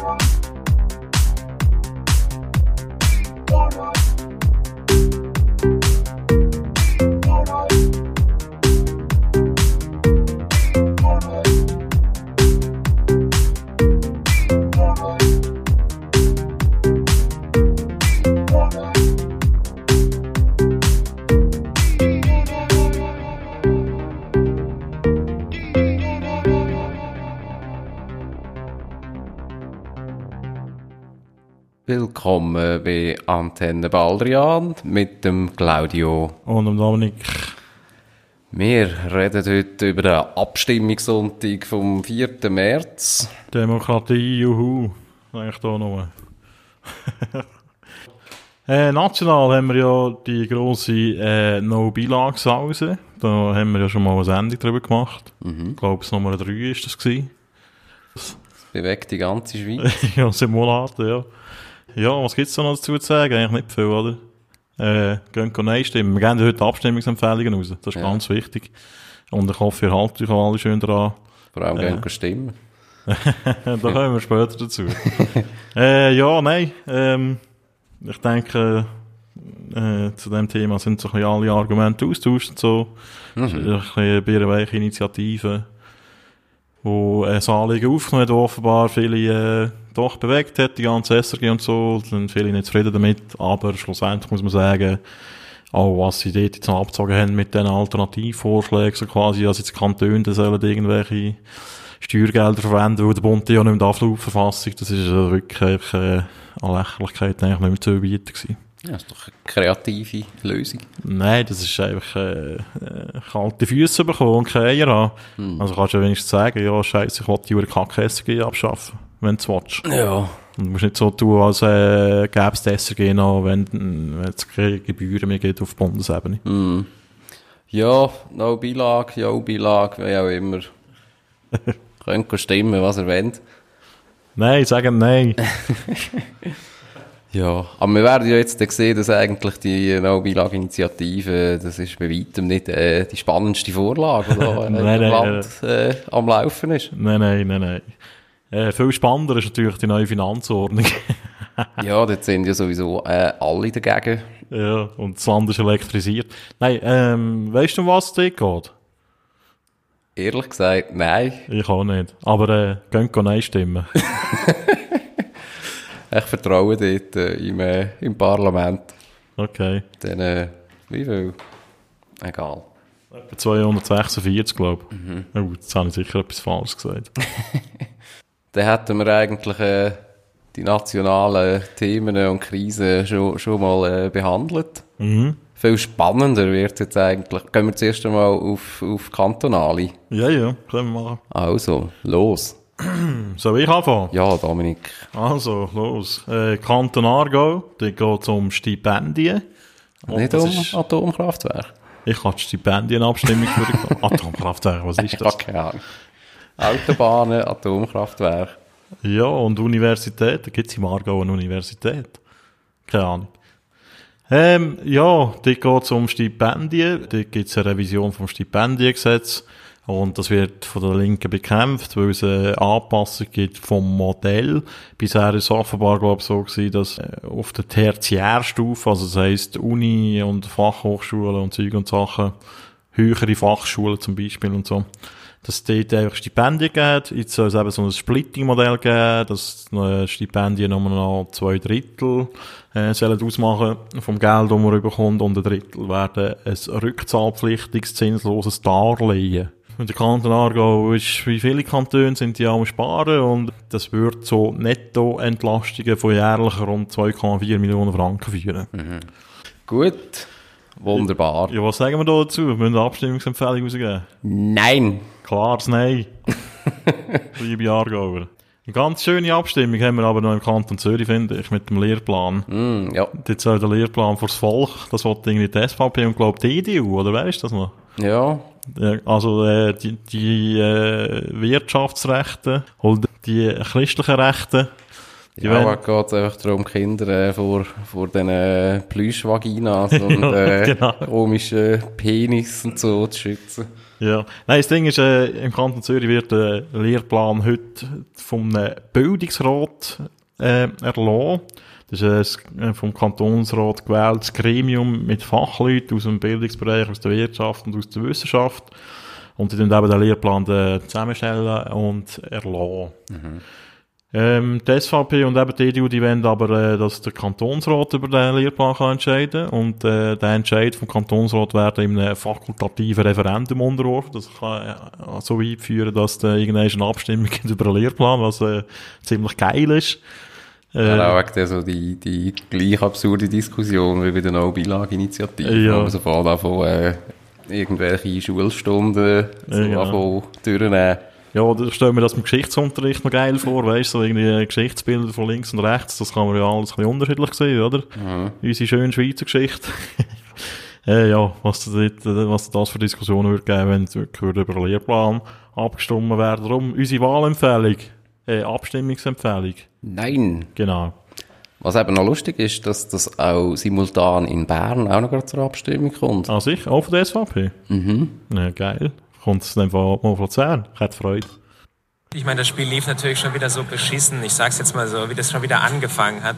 Bye. Willkommen bei Antenne Baldrian mit dem Claudio. Und dem Dominik. Wir reden heute über den Abstimmungssonntag vom 4. März. Demokratie, juhu. Eigentlich da noch. äh, national haben wir ja die grosse äh, No-Bilage-Sause. Da haben wir ja schon mal eine Sendung drüber gemacht. Mhm. Ich glaube, es Nummer 3 ist das gewesen. Das bewegt die ganze Schweiz. ja, Monaten, ja. Ja, was gibt's da noch dazu zu sagen? Eigentlich nicht viel, oder? Äh, gehen Nein stimmen. Wir geben heute Abstimmungsempfehlungen raus. Das ist Ja. ganz wichtig. Und ich hoffe, ihr haltet euch alle schön dran. Vor allem Ja. gehen stimmen. da kommen wir später dazu. äh, ja, nein. Ähm, ich denke, äh, zu dem Thema sind so ein bisschen alle Argumente austauscht. So. Es ist ein bisschen eine bierenweiche Initiative, wo ein Anliegen aufgenommen hat, offenbar viele äh, doch bewegt hat, die ganze SRG und so, sind viele nicht zufrieden damit, aber schlussendlich muss man sagen, auch was sie dort jetzt abgezogen haben mit den Alternativvorschlägen, so quasi, dass jetzt Kantone da sollen irgendwelche Steuergelder verwenden, weil der Bund ja nicht mehr darf Verfassung, das ist äh, wirklich äh, an Lächerlichkeit eigentlich nicht mehr zu überbieten gewesen. Ja, das ist doch eine kreative Lösung. Nein, das ist einfach äh, äh, kalte Füße bekommen und keine Eier haben. Also kannst du ja wenigstens sagen, ja, scheiße, ich will die Kacke-SRG abschaffen, wenn du es willst. Ja. Und du musst nicht so tun, als äh, gäbe es die SRG noch, wenn, es keine Gebühren mehr gibt auf Bundesebene. Ja, no Beilage, ja Beilage, wie auch immer. Könnt stimmen, was ihr wollt. Nein, sagen nein. Ja, aber wir werden ja jetzt sehen, dass eigentlich die No-Beilage-Initiative, das ist bei weitem nicht äh, die spannendste Vorlage, die in Nein, nein, Land äh, am Laufen ist. nein, nein, nein, nein. Äh, viel spannender ist natürlich die neue Finanzordnung. Ja, dort sind ja sowieso äh, alle dagegen. ja, und das Land ist elektrisiert. Nein, ähm, weißt du, um was es dort geht? Ehrlich gesagt, nein. Ich auch nicht. Aber äh, könnt nein stimmen. Ich vertraue dort äh, im, äh, im Parlament. Okay. Dann, äh, wie viel? Egal. Etwa 246, glaube ich. Oh, jetzt habe ich sicher etwas Falsches gesagt. Dann hätten wir eigentlich äh, die nationalen Themen und Krisen schon, schon mal äh, behandelt. mhm. Viel spannender wird jetzt eigentlich. Gehen wir zuerst einmal auf, auf kantonale. Ja, ja, können wir machen. Also, los. Soll ich anfangen? Ja, Dominik. Also, los. Äh, Kanton Aargau, da geht es um Stipendien. Und Nicht um ist- Atomkraftwerk. Ich habe die Stipendienabstimmung für Atomkraftwerk, was ist das? keine Ahnung. Autobahnen, Atomkraftwerk. Ja, und Universität, da gibt es im Aargau eine Universität. Keine Ahnung. Ähm, ja, dort geht es um Stipendien. Dort gibt es eine Revision vom Stipendiengesetz. Und das wird von der Linken bekämpft, weil es eine Anpassung gibt vom Modell. Bisher ist es offenbar, glaube ich, so gewesen, dass äh, auf der Tertiärstufe, also das heisst Uni und Fachhochschulen und Zeug und Sachen, höhere Fachschulen zum Beispiel und so, dass dort einfach Stipendien gibt. Jetzt soll es eben so ein Splitting-Modell geben, dass Stipendien nur noch zwei Drittel äh, sollen ausmachen vom Geld, das man bekommt, und ein Drittel werden ein rückzahlpflichtiges, zinsloses Darlehen. Und der Kanton Aargau ist, wie viele Kantone sind die am Sparen und das wird so Nettoentlastungen von jährlich rund 2,4 Millionen Franken führen. Gut. Wunderbar. Ja, was sagen wir da dazu? Wir müssen eine Abstimmungsempfehlung rausgeben. Nein. Klares Nein. Liebe Aargauer. Eine ganz schöne Abstimmung haben wir aber noch im Kanton Zürich, finde ich, mit dem Lehrplan. Mm, ja. Jetzt soll der Lehrplan fürs Volk, das wollte irgendwie die SVP und glaube die EDU, oder wer ist das noch? Ja. Also äh, die, die äh, Wirtschaftsrechte und die christlichen Rechte, Die Ja, aber geht einfach darum, Kinder äh, vor, vor den äh, Plüschvaginas und äh, genau. komischen Penis und so zu schützen. Ja. Nein, das Ding ist, äh, im Kanton Zürich wird der Lehrplan heute vom äh, Bildungsrat äh, erlassen. Das ist ein äh, vom Kantonsrat gewähltes Gremium mit Fachleuten aus dem Bildungsbereich, aus der Wirtschaft und aus der Wissenschaft. Und die dann eben den Lehrplan äh, zusammenstellen und erlassen. Ähm, die SVP und eben die EDU, die wollen aber, äh, dass der Kantonsrat über den Lehrplan kann entscheiden und äh, der Entscheid vom Kantonsrat werden in einem fakultativen Referendum unterworfen. Das kann äh, so weit führen, dass da irgendwann eine Abstimmung gibt über den Lehrplan, was äh, ziemlich geil ist. Äh, Ja, auch wegen der so die, die gleich absurde Diskussion wie bei der No-Bilag-Initiative, Ja. wo man sofort davon äh, irgendwelche Schulstunden so Ja, genau. anfangen durchnehmen. Ja, da stellen wir das im Geschichtsunterricht noch geil vor, weißt du, so irgendwie Geschichtsbilder von links und rechts, das kann man ja alles ein bisschen unterschiedlich sehen, oder? Unsere schöne Schweizer Geschichte. äh, ja, was, da äh, was das für Diskussionen würde geben, wenn es wirklich über den Lehrplan abgestimmt werden. Darum unsere Wahlempfehlung, äh, Abstimmungsempfehlung, Nein. genau. Was eben noch lustig ist, dass das auch simultan in Bern auch noch gerade zur Abstimmung kommt. Ah, sicher, auch von der SVP? Mhm. Ja, geil. Kommt es dann von mal von Luzern? Ich hätte Freude. Ich meine, das Spiel lief natürlich schon wieder so beschissen. Ich sag's jetzt mal so, wie das schon wieder angefangen hat.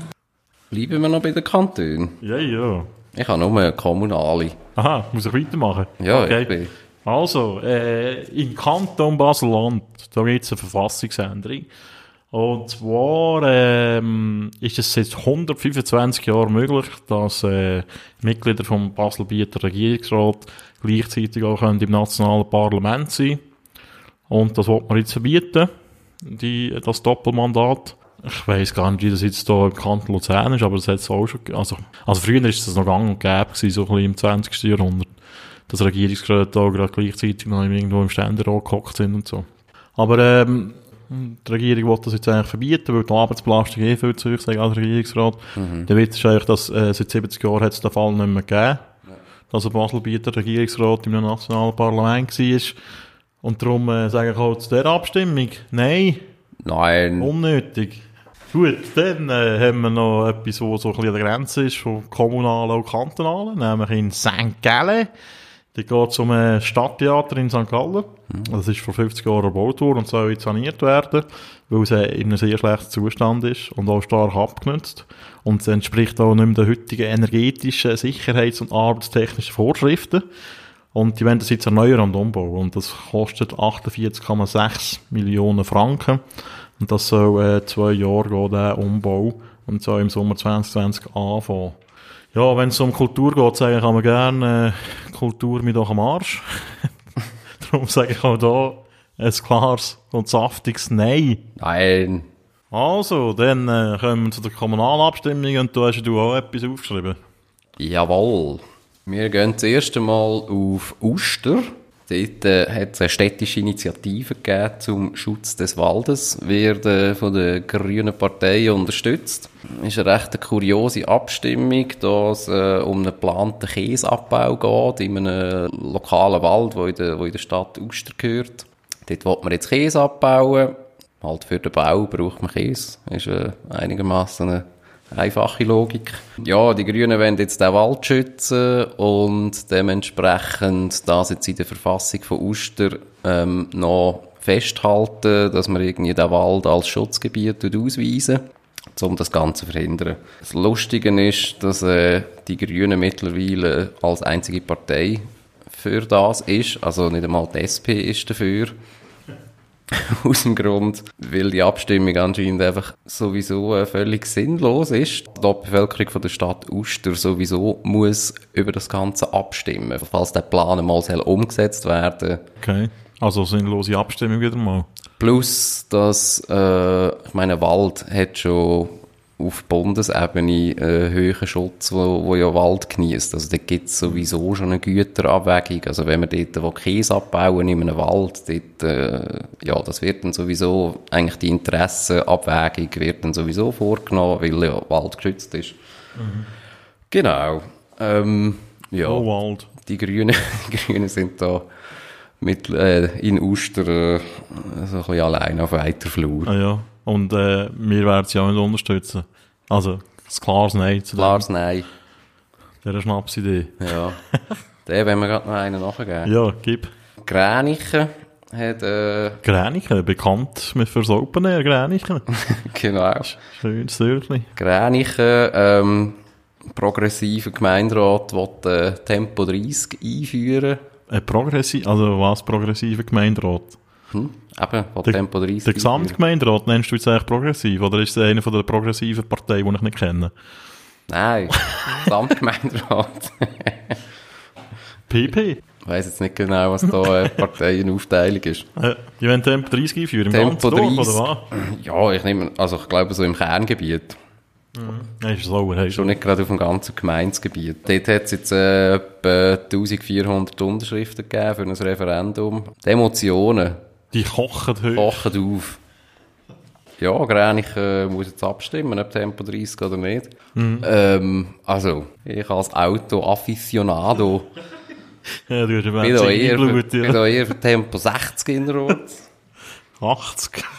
Bleiben wir noch bei den Kantonen. Ja, ja. Ich habe nur kommunale. Aha, muss ich weitermachen? Ja, okay. ich bin. Also, äh, im Kanton Basel-Land, da gibt es eine Verfassungsänderung. Und zwar ähm, ist es seit 125 Jahren möglich, dass äh, Mitglieder vom Basel-Bieter Regierungsrat gleichzeitig auch können im nationalen Parlament sein Und das wird man jetzt verbieten, die, das Doppelmandat. Ich weiss gar nicht, wie das jetzt hier im Kanton Luzern ist, aber das hat es auch schon, also, also früher ist das noch gang und gäbe gewesen, so ein bisschen im 20. Jahrhundert dass Regierungsräte auch gerade gleichzeitig noch irgendwo im Ständerat gehockt sind und so. Aber ähm, die Regierung will das jetzt eigentlich verbieten, weil die Arbeitsbelastung eh viel zu hoch ist als Regierungsrat. Der Witz ist eigentlich, dass äh, seit 70 Jahren hat es den Fall nicht mehr gegeben, dass ein Baselbieter Regierungsrat im nationalen Parlament war. Und darum äh, sage ich auch zu dieser Abstimmung, nein, Nein. unnötig. Gut, dann äh, haben wir noch etwas, was so ein bisschen an der Grenze ist von kommunalen und kantonalen, nämlich in St. Gallen. Da geht es um ein Stadttheater in St. Gallen. Das ist vor 50 Jahren erbaut worden und soll jetzt saniert werden, weil es äh, in einem sehr schlechten Zustand ist und auch stark abgenutzt. Und es entspricht auch nicht mehr den heutigen energetischen, sicherheits- und arbeitstechnischen Vorschriften. Und die wollen das jetzt erneuern und umbauen. Und das kostet 48,6 Millionen Franken. Und das soll äh, zwei Jahre gehen, der Umbau. Und soll im Sommer 2020 anfangen. Ja, wenn es um Kultur geht, sage ich immer gerne, äh, Kultur mit doch am Arsch. Darum sage ich auch da ein klares und saftiges Nein. Nein. Also, dann äh, kommen wir zu der Kommunalabstimmung und du hast ja du auch etwas aufgeschrieben. Jawohl. Wir gehen das erste Mal auf Uster. Dort äh, hat es eine städtische Initiative gegeben zum Schutz des Waldes, wird äh, von der Grünen Partei unterstützt. Ist eine recht kuriose Abstimmung, da es äh, um einen geplanten Käseabbau geht in einem lokalen Wald, wo in der, wo in der Stadt Uster gehört. Dort will man jetzt Käse abbauen. Halt für den Bau braucht man Käse. Ist äh, einigermaßen eine einfache Logik. Ja, die Grünen wollen jetzt den Wald schützen und dementsprechend das jetzt in der Verfassung von Uster ähm, noch festhalten, dass man irgendwie den Wald als Schutzgebiet ausweisen um das Ganze zu verhindern. Das Lustige ist, dass äh, die Grünen mittlerweile als einzige Partei für das ist, also nicht einmal die SP ist dafür. Aus dem Grund, weil die Abstimmung anscheinend einfach sowieso äh, völlig sinnlos ist. Die Bevölkerung von der Stadt Uster sowieso muss über das Ganze abstimmen. Falls der Plan einmal soll umgesetzt werden Okay. Also sinnlose Abstimmung wieder mal. Plus, dass, äh, ich meine, Wald hat schon auf Bundesebene einen höheren Schutz, wo, wo ja Wald genießt. Also da gibt es sowieso schon eine Güterabwägung. Also wenn man dort wo Käse abbauen in einem Wald, dort, äh, ja, das wird dann sowieso, eigentlich die Interessenabwägung wird dann sowieso vorgenommen, weil ja Wald geschützt ist. Genau. Ähm, ja. Oh, Wald. Die Grünen, die Grünen sind da mit, äh, in Uster äh, so ein bisschen allein auf weiter Flur. Ah ja. Und äh, wir werden sie auch nicht unterstützen. Also, ein klares Nein zu Klares Nein. dieser Schnapsidee. Ja. Den wollen wir gerade noch einen nachgeben. Ja, gib. Gränichen hat, äh, Gränichen, bekannt mit fürs Open Air, Gränichen. genau. Schönes Dörfli. Gränichen, ähm, progressiver Gemeinderat will äh, Tempo 30 einführen. Ein progressiv, also was progressiver Gemeinderat? Hm? Eben, will Der, Tempo 30 der. Gesamtgemeinderat nennst du jetzt eigentlich progressiv? Oder ist es einer von der progressiven Parteien, die ich nicht kenne? Nein, Gesamtgemeinderat. PP? Ich weiss jetzt nicht genau, was da eine Parteienaufteilung ist. Äh, die wollen Tempo 30 einführen, im Tempo ganzen Dorf, 30. oder was? Ja, ich nehme, also ich glaube so im Kerngebiet. Nein, ist sauer, hey. Schon nicht gerade auf dem ganzen Gemeindegebiet. Dort hat es jetzt äh, etwa 1400 Unterschriften gegeben für ein Referendum. Die Emotionen Die kochen hoch. kochen auf. Ja, Gränig äh, muss jetzt abstimmen, ob Tempo 30 oder nicht. Ähm, also, ich als Auto-Afficionado Ja, du hast bin da eher, für, Blut, bin ja. da eher für Tempo 60 in der Rot. 80.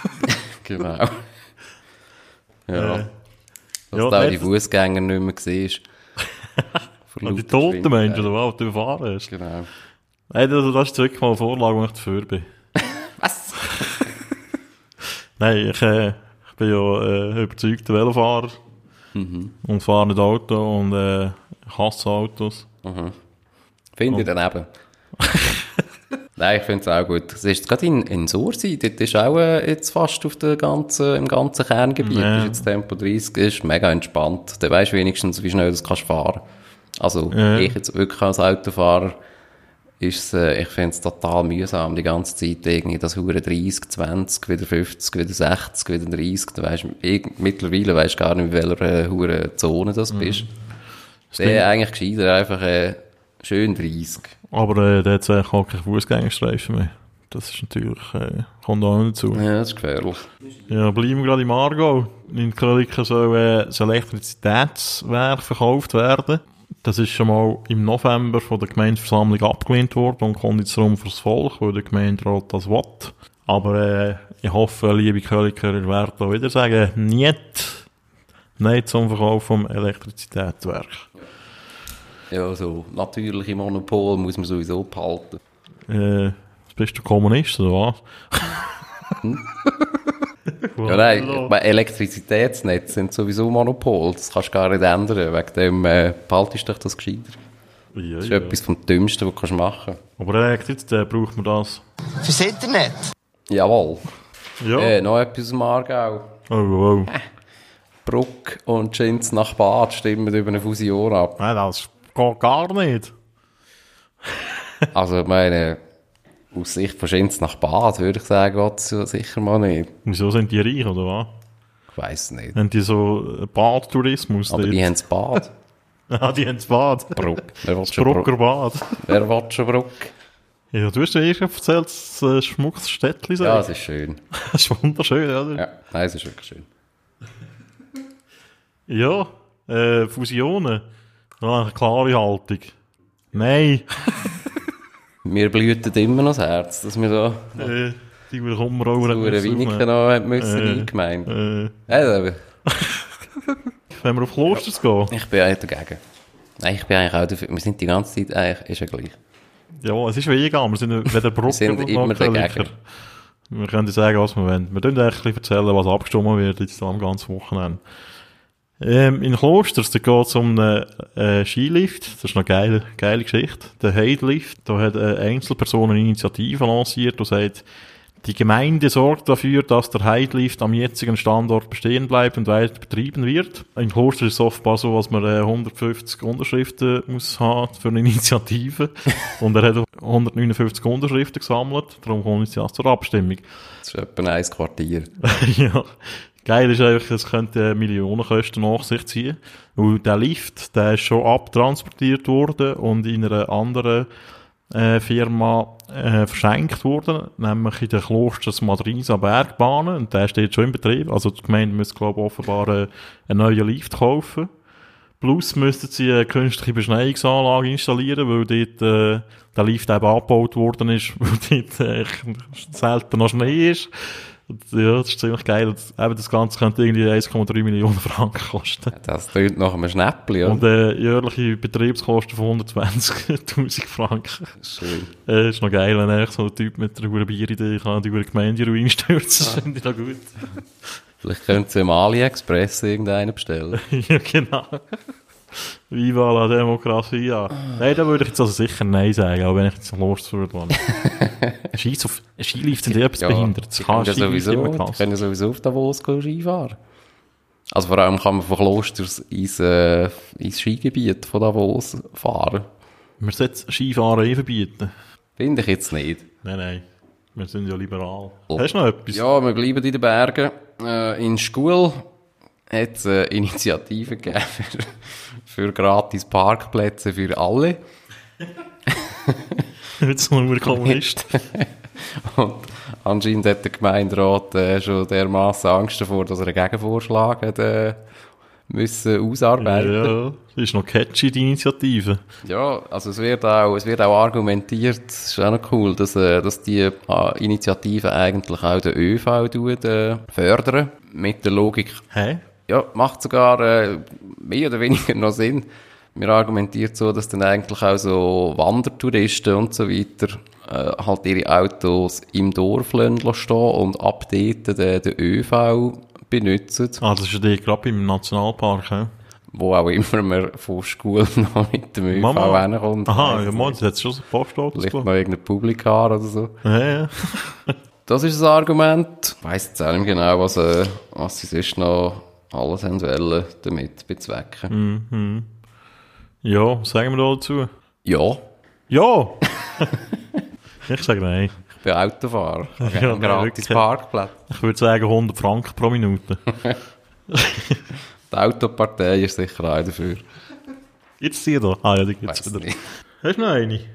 Genau. Ja. Äh, Dass ja, du auch die Fußgänger nicht mehr siehst. Die toten Menschen, die du fahren hast. Genau. Nein, das, das ist wirklich mal eine Vorlage, wo ich dafür bin. Was? Nein, ich, äh, ich bin ja äh, überzeugter Velofahrer. Und fahre nicht Auto und äh, ich hasse Autos. Finde ich daneben. Nein, ich finde es auch gut. Es ist gerade in, in Sursi, dort ist auch äh, jetzt fast auf der ganzen, im ganzen Kerngebiet, Ja. ist jetzt Tempo 30, ist mega entspannt. Da weisst du wenigstens, wie schnell du kannst fahren. Also, Ja. ich jetzt wirklich als Autofahrer, ist äh, ich finde es total mühsam, die ganze Zeit irgendwie das Hure 30, 20, wieder 50, wieder 60, wieder 30, da weisst, irg- mittlerweile weisst du gar nicht, in welcher äh, Hure Zone das bist. Der eigentlich gescheiter einfach äh, schön 30. Aber äh, der hat eigentlich auch keinen Fußgängerstreifen mehr. Das ist natürlich, äh, kommt auch nicht dazu. Ja, das ist gefährlich. Ja, bleiben wir gerade im Aargau. In Klöliken soll äh, das Elektrizitätswerk verkauft werden. Das ist schon mal im November von der Gemeindeversammlung abgelehnt worden und kommt jetzt darum fürs Volk, weil der Gemeinderat das will. Aber äh, ich hoffe, liebe Köliker, ihr werdet auch wieder sagen, nicht, nein zum Verkauf vom Elektrizitätswerk. Ja, so natürliche Monopol muss man sowieso behalten. Äh, bist du Kommunist oder was? Ja, nein, Elektrizitätsnetze sind sowieso Monopol. Das kannst du gar nicht ändern. Wegen dem äh, behaltest du dich das gescheiter. Ja, Das ist ja. etwas vom Dümmsten, was du kannst machen Aber Elektrizität braucht man das. Fürs Internet. Jawohl. Ja. Äh, noch etwas dem Aargau. Oh, oh. Bruck und Schins nach Bad stimmen über eine Fusion ab. Nein, das geht gar nicht. Also, ich meine, aus Sicht von Schins nach Bad würde ich sagen, geht's ja sicher mal nicht. Wieso sind die reich, oder was? Ich weiss nicht. Haben die so äh, Badtourismus? Aber dort? die haben das Bad. Ah, die haben das Bad. Bruck. Wer Bruck? Brucker Bad. Wer will schon Bruck? Ja, du hast ja erst erzählt, dass es ein schmuckes Städtchen. Ja, es ist schön. das ist wunderschön, oder? Ja, nein, es ist wirklich schön. Ja, äh, Fusionen. Ja, eine klare Haltung. Nein. Mir blühtet immer noch das Herz, dass wir da äh, die so eine Winiken noch haben müssen Äh. eingemeint. äh, Also, Wenn wir auf Klosters gehen. ich bin eigentlich dagegen. Nein, ich bin eigentlich auch dafür. Wir sind die ganze Zeit eigentlich, ist ja gleich. Ja, es ist vegan. Wir sind weder Brucker sind noch immer dagegen. Wir können dir sagen, was wir wollen. Wir können bisschen erzählen, was abgestimmt wird jetzt am ganzen Wochenende. Ähm, in Klosters, da geht es um einen äh, Skilift. Das ist eine geile, geile Geschichte. Der Heidlift. Da hat eine Einzelperson eine Initiative lanciert und sagt, die Gemeinde sorgt dafür, dass der Heidlift am jetzigen Standort bestehen bleibt und weiter betrieben wird. In Klosters ist es offenbar so, dass man äh, 150 Unterschriften muss haben für eine Initiative. und er hat 159 Unterschriften gesammelt. Darum kommt jetzt ja zur Abstimmung. Das ist etwa ein Quartier. ja. Geil ist einfach, es könnte Millionenkosten nach sich ziehen. Weil der Lift, der ist schon abtransportiert worden und in einer anderen äh, Firma äh, verschenkt worden, nämlich in der Klosters Madrisa Bergbahnen. Und der steht schon in Betrieb. Also die Gemeinde müsste, glaube ich, offenbar äh, einen neuen Lift kaufen. Plus müssten sie eine künstliche Beschneiungsanlage installieren, weil dort äh, der Lift eben abgebaut worden ist, weil dort äh, selten noch Schnee ist. Und, ja, das ist ziemlich geil. Und eben das Ganze könnte irgendwie 1,3 Millionen Franken kosten. Das klingt nach einem Schnäppli, ja. Und äh, jährliche Betriebskosten von 120.000 Franken. Schön. Äh, ist noch geil, wenn echt so ein Typ mit einer Bieridee kann die gute Gemeinde in Ruin stürzen. Das finde ich noch gut. Vielleicht könnt ihr im AliExpress irgendeinen bestellen. ja, genau. Viva la Demokratie, ja. Nein, da würde ich jetzt also sicher Nein sagen, auch wenn ich jetzt los würde. wollen. Scheiß auf, Skilift sind ja etwas behindert. Das kann ja sowieso, können ja sowieso auf Davos gehen Skifahren. Also vor allem kann man von Klosters ins, äh, ins Skigebiet von Davos fahren. Wir sollten Skifahren eh verbieten. Finde ich jetzt nicht. Nein, nein. Wir sind ja liberal. Oh. Hast du noch etwas? Ja, wir bleiben in den Bergen. Äh, in Schule hat es eine Initiative gegeben für, gratis Parkplätze für alle. Jetzt nur Kommunist. Und anscheinend hat der Gemeinderat äh, schon dermaßen Angst davor, dass er einen Gegenvorschlag hat, äh, müssen ausarbeiten. ja, das ist noch catchy, die Initiative. Ja, also es wird auch, es wird auch argumentiert, das ist auch noch cool, dass, äh, dass die äh, Initiative eigentlich auch den ÖV tut, äh, fördern. Mit der Logik, Hä? Ja, macht sogar äh, mehr oder weniger noch Sinn. Wir argumentiert so, dass dann eigentlich auch so Wandertouristen und so weiter äh, halt ihre Autos im Dorf stehen und ab dort den, den ÖV benutzen, Ah, das ist ja die gerade im Nationalpark, hä? wo auch immer man von Schule noch mit dem ÖV hinkommt. Aha, ja, man, das hat schon so Postautos Vielleicht gegeben. noch irgendein Publikar oder so. Ja, ja. Das ist das Argument. Ich weiss jetzt auch nicht genau, was, äh, was sie sonst noch alles haben wollen damit bezwecken. Ja, was sagen wir da dazu? Ja, Ja! ich sage nein. ich bin Autofahrer. Ich Ja, gratis wirklich. Parkplatz. Ich würde sagen 100 Franken pro Minute. Die Autopartei ist sicher auch dafür. Jetzt die da? Ah ja, die gibt's Weiss wieder. nicht. Hast du noch eine? Ich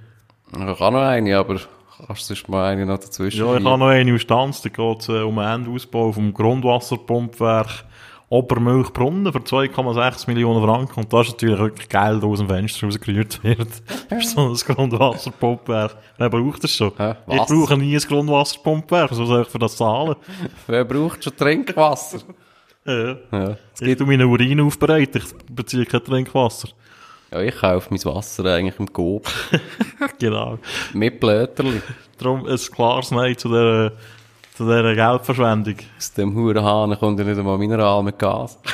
habe noch eine, aber kannst du mal eine noch dazwischen Ja, ich habe noch eine aus Stanz. Da geht es äh, um einen Endausbau vom Grundwasserpumpwerk Obermilchbrunnen für 2,6 Millionen Franken. Und da ist natürlich wirklich Geld aus dem Fenster rausgerührt wird. für so ein Grundwasserpumpwerk. Wer braucht das schon? Hä? Ich Was? brauche nie ein Grundwasserpumpwerk. So soll ich für das zahlen? Wer braucht schon Trinkwasser? Ja. ja. Ich tue meinen Urin aufbereiten. Ich beziehe kein Trinkwasser. ja, ich kaufe mein Wasser eigentlich im Coop. genau. Mit Blöterli. Darum ein klares Nein zu dieser, zu dieser Geldverschwendung. Aus dem Hurenhahn kommt ja nicht einmal Mineral mit Gas.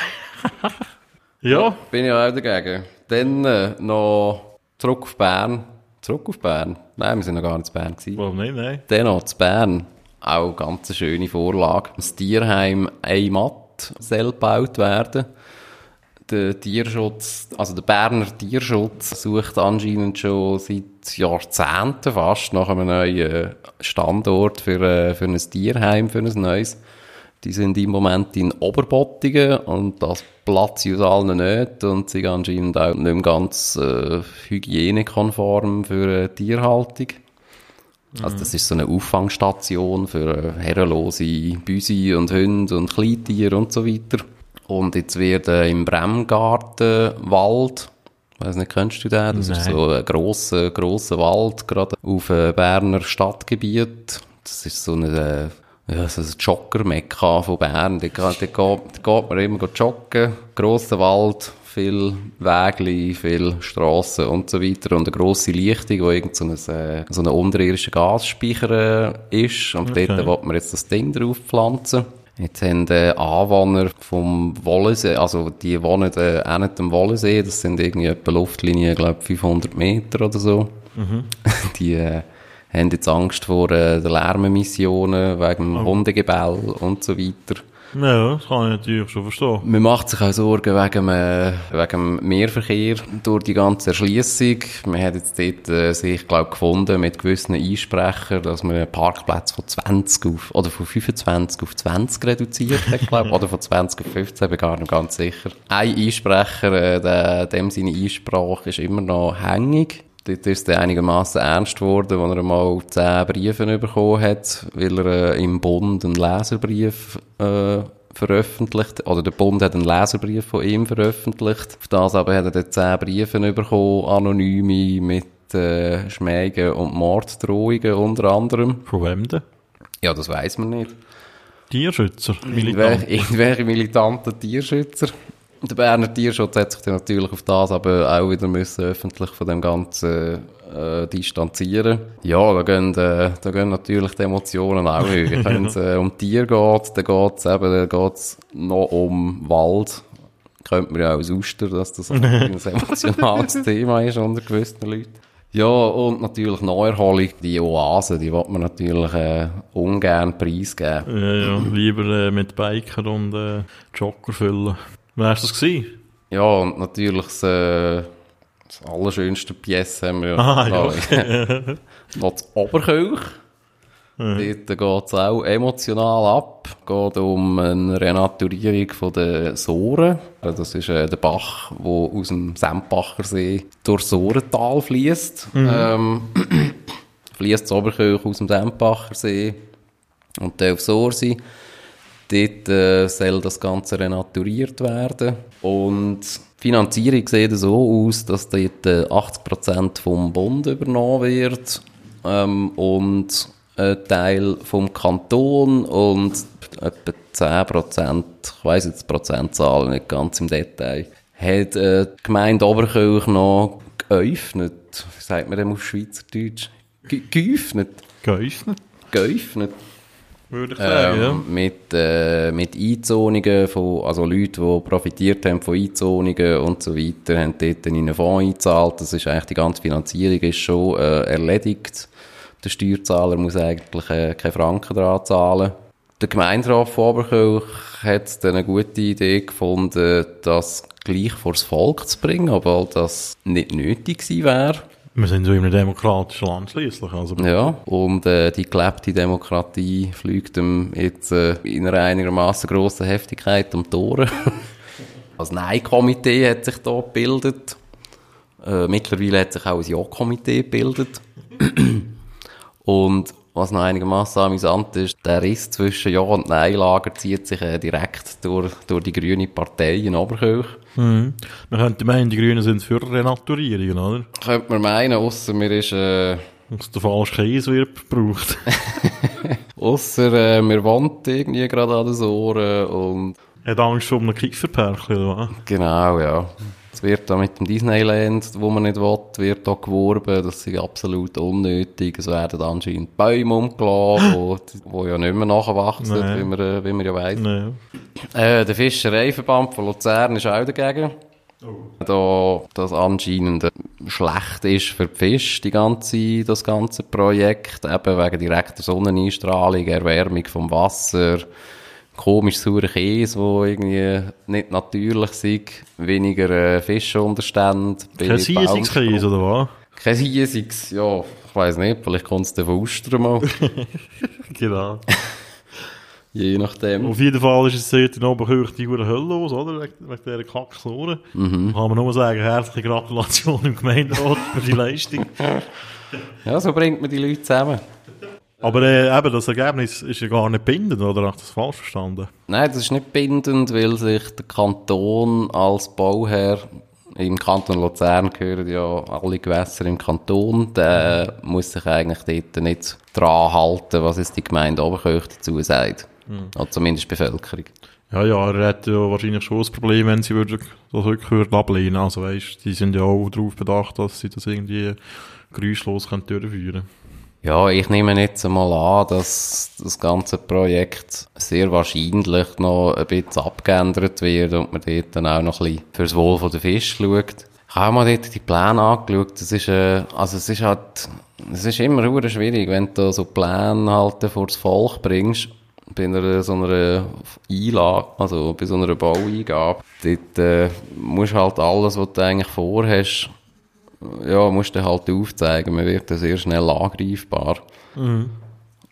Ja. Bin ich auch dagegen. Dann äh, noch zurück auf Bern. Zurück auf Bern? Nein, wir sind noch gar nicht in Bern gewesen. Warum nicht? Nein. Dann noch zu Bern. Auch eine ganz schöne Vorlage. Das Tierheim Eimatt soll gebaut werden. Der Tierschutz, also der Berner Tierschutz sucht anscheinend schon seit Jahrzehnten fast nach einem neuen Standort für, äh, für ein Tierheim, für ein neues. Die sind im Moment in Oberbottingen und das platzt aus allen Nähten und sind anscheinend auch nicht mehr ganz äh, hygienekonform für äh, Tierhaltung. Also das ist so eine Auffangstation für äh, herrenlose Büsi und Hunde und Kleintiere und so weiter. Und jetzt wird äh, im Bremgarten Wald, weiß nicht, kennst du den? Das ist Nein. so ein grosser, grosser Wald, gerade auf äh, Berner Stadtgebiet. Das ist so eine, äh, ja, so ein Jogger-Mekka von Bern. Da geht, da geht, da geht man immer joggen. Grosser Wald, viel Wegli, viel Strassen und so weiter. Und eine grosse Lichtung, wo irgend so ein, äh, so ein unterirdischer Gasspeicher äh, ist. Und Okay. dort will man jetzt das Ding drauf pflanzen. Jetzt haben äh, Anwohner vom Wollensee, also die wohnen äh, auch nicht am Wollensee, das sind irgendwie etwa Luftlinie, glaube 500 Meter oder so. Die äh, haben jetzt Angst vor äh, den Lärmemissionen wegen dem Hundegebell und so weiter. Ja, das kann ich natürlich schon verstehen. Man macht sich auch Sorgen wegen, äh, wegen dem Mehrverkehr durch die ganze Erschliessung. Man hat jetzt dort äh, sich, glaube gefunden mit gewissen Einsprechern, dass man einen Parkplatz von 20 auf, oder von 25 auf 20 reduziert hat, glaube oder von 20 auf 15, bin gar nicht ganz sicher. Ein Einsprecher, äh, der, dem seine Einsprache ist immer noch hängig. Dort ist er einigermaßen ernst geworden, als er einmal zehn Briefe bekommen hat, weil er äh, im Bund einen Leserbrief äh, veröffentlicht, oder der Bund hat einen Leserbrief von ihm veröffentlicht. Auf das aber hat er dann zehn Briefe bekommen, anonyme, mit äh, Schmägen und Morddrohungen unter anderem. Von wem denn? Ja, das weiß man nicht. Tierschützer, Militant. Militant. Irgendwelche militanten Tierschützer. Der Berner Tierschutz hat sich dann natürlich auf das aber auch wieder müssen öffentlich von dem Ganzen äh, distanzieren. Ja, da gehen, äh, da gehen natürlich die Emotionen auch höher. Wenn es äh, um Tier geht, dann geht es eben dann geht's noch um Wald. Könnte man ja auch aus Uster, dass das ein emotionales Thema ist unter gewissen Leuten. Ja, und natürlich Neuerholung. Die Oase, die will man natürlich äh, ungern preisgeben. Ja, ja, lieber äh, mit Biker und äh, Jogger füllen. Wer hast du das gesehen? Ja, und natürlich das, äh, das allerschönste Pièce haben wir ja. Ah, ja, alle. Noch das Oberkirch. Dort geht es auch emotional ab. Es geht um eine Renaturierung der Sohren. Also Das ist äh, der Bach, der aus dem Sempacher See durch Sorental fließt. Ähm, fließt das Oberkirch aus dem Sempacher See und dann auf Sorsee. Dort äh, soll das Ganze renaturiert werden. Und die Finanzierung sieht so aus, dass dort äh, 80% vom Bund übernommen wird ähm, und ein Teil vom Kanton und etwa 10%, ich weiss jetzt die Prozentzahl nicht ganz im Detail, hat äh, die Gemeinde Oberkirch noch geöffnet. Wie sagt man dem auf Schweizerdeutsch? Ge geöffnet. Geöffnet, Geöffnet. Würde ich sagen, ja. Ähm, mit, äh, mit Einzonungen von, also Leute, die profitiert haben von Einzonungen und so weiter, haben dort in einen Fonds eingezahlt. Das ist eigentlich, die ganze Finanzierung ist schon äh, erledigt. Der Steuerzahler muss eigentlich äh, keine Franken dran zahlen. Der Gemeinderat von Oberkirch hat dann eine gute Idee gefunden, das gleich vors Volk zu bringen, obwohl das nicht nötig gewesen wäre. Wir sind so in einem demokratischen Land schließlich. Also, Ja, und äh, die gelebte Demokratie fliegt ihm jetzt äh, in einer einigermaßen grossen Heftigkeit um die Ohren. Das Nein-Komitee hat sich da gebildet. Äh, mittlerweile hat sich auch ein Ja-Komitee gebildet. und was noch einigermaßen amüsant ist, der Riss zwischen Ja- und Nein-Lager zieht sich äh, direkt durch, durch die grüne Partei in Oberkirch. Mhm. Man könnte meinen, die Grünen sind für Renaturierungen, oder? Könnte man meinen, ausser mir ist... Äh, Dass der falsche Käse wird gebraucht. Ausser äh, mir wohnt irgendwie gerade an den Ohren und Hat Angst vor einem Kieferperkel, oder genau, ja. Es wird da mit dem Disneyland, wo man nicht will, wird da geworben, das ist absolut unnötig. Es werden anscheinend Bäume umgelassen, wo, wo ja nicht mehr nachwachsen, Nein. wie man, wie man ja weiss. Nein. Äh, der Fischereiverband von Luzern ist auch dagegen. Da das anscheinend schlecht ist für die Fische, die ganze, das ganze Projekt, eben wegen direkter Sonneneinstrahlung, Erwärmung vom Wasser, komisch saurer Käse, wo irgendwie nicht natürlich ist, weniger äh, Fischunterstände. Kein Siesungskäse, oder was? Kein Siesings, ja, ich weiss nicht, vielleicht kommt es dann von Austern mal, Genau. je nachdem. Auf jeden Fall ist es dort in Oberkirch die Hölle los, oder? Wegen, wegen dieser Kacksohre. Mhm. Kann man nur sagen, herzliche Gratulation im Gemeinderat für die Leistung. Ja, so bringt man die Leute zusammen. Aber äh, eben, das Ergebnis ist ja gar nicht bindend, oder? Habe ich das falsch verstanden? Nein, das ist nicht bindend, weil sich der Kanton als Bauherr, im Kanton Luzern gehören ja alle Gewässer im Kanton, der muss sich eigentlich dort nicht dran halten, was jetzt die Gemeinde Oberkirch dazu sagt. Oder zumindest die Bevölkerung. Ja, ja, er hat ja wahrscheinlich schon das Problem, wenn sie würden das würden ablehnen. Also weißt, die sind ja auch darauf bedacht, dass sie das irgendwie geräuschlos können durchführen können. Ja, ich nehme jetzt einmal an, dass das ganze Projekt sehr wahrscheinlich noch ein bisschen abgeändert wird und man dort dann auch noch ein bisschen fürs Wohl der Fisch schaut. Ich habe mir dort die Pläne angeschaut. Das ist, äh, also es ist halt, es ist immer sehr schwierig, wenn du so Pläne halt vor das Volk bringst. Bei einer, so einer Einlage, also bei so einer Baueingabe. Dort, äh, musst halt alles, was du eigentlich vorhast, ja, musst du halt aufzeigen. Man wird sehr schnell angreifbar.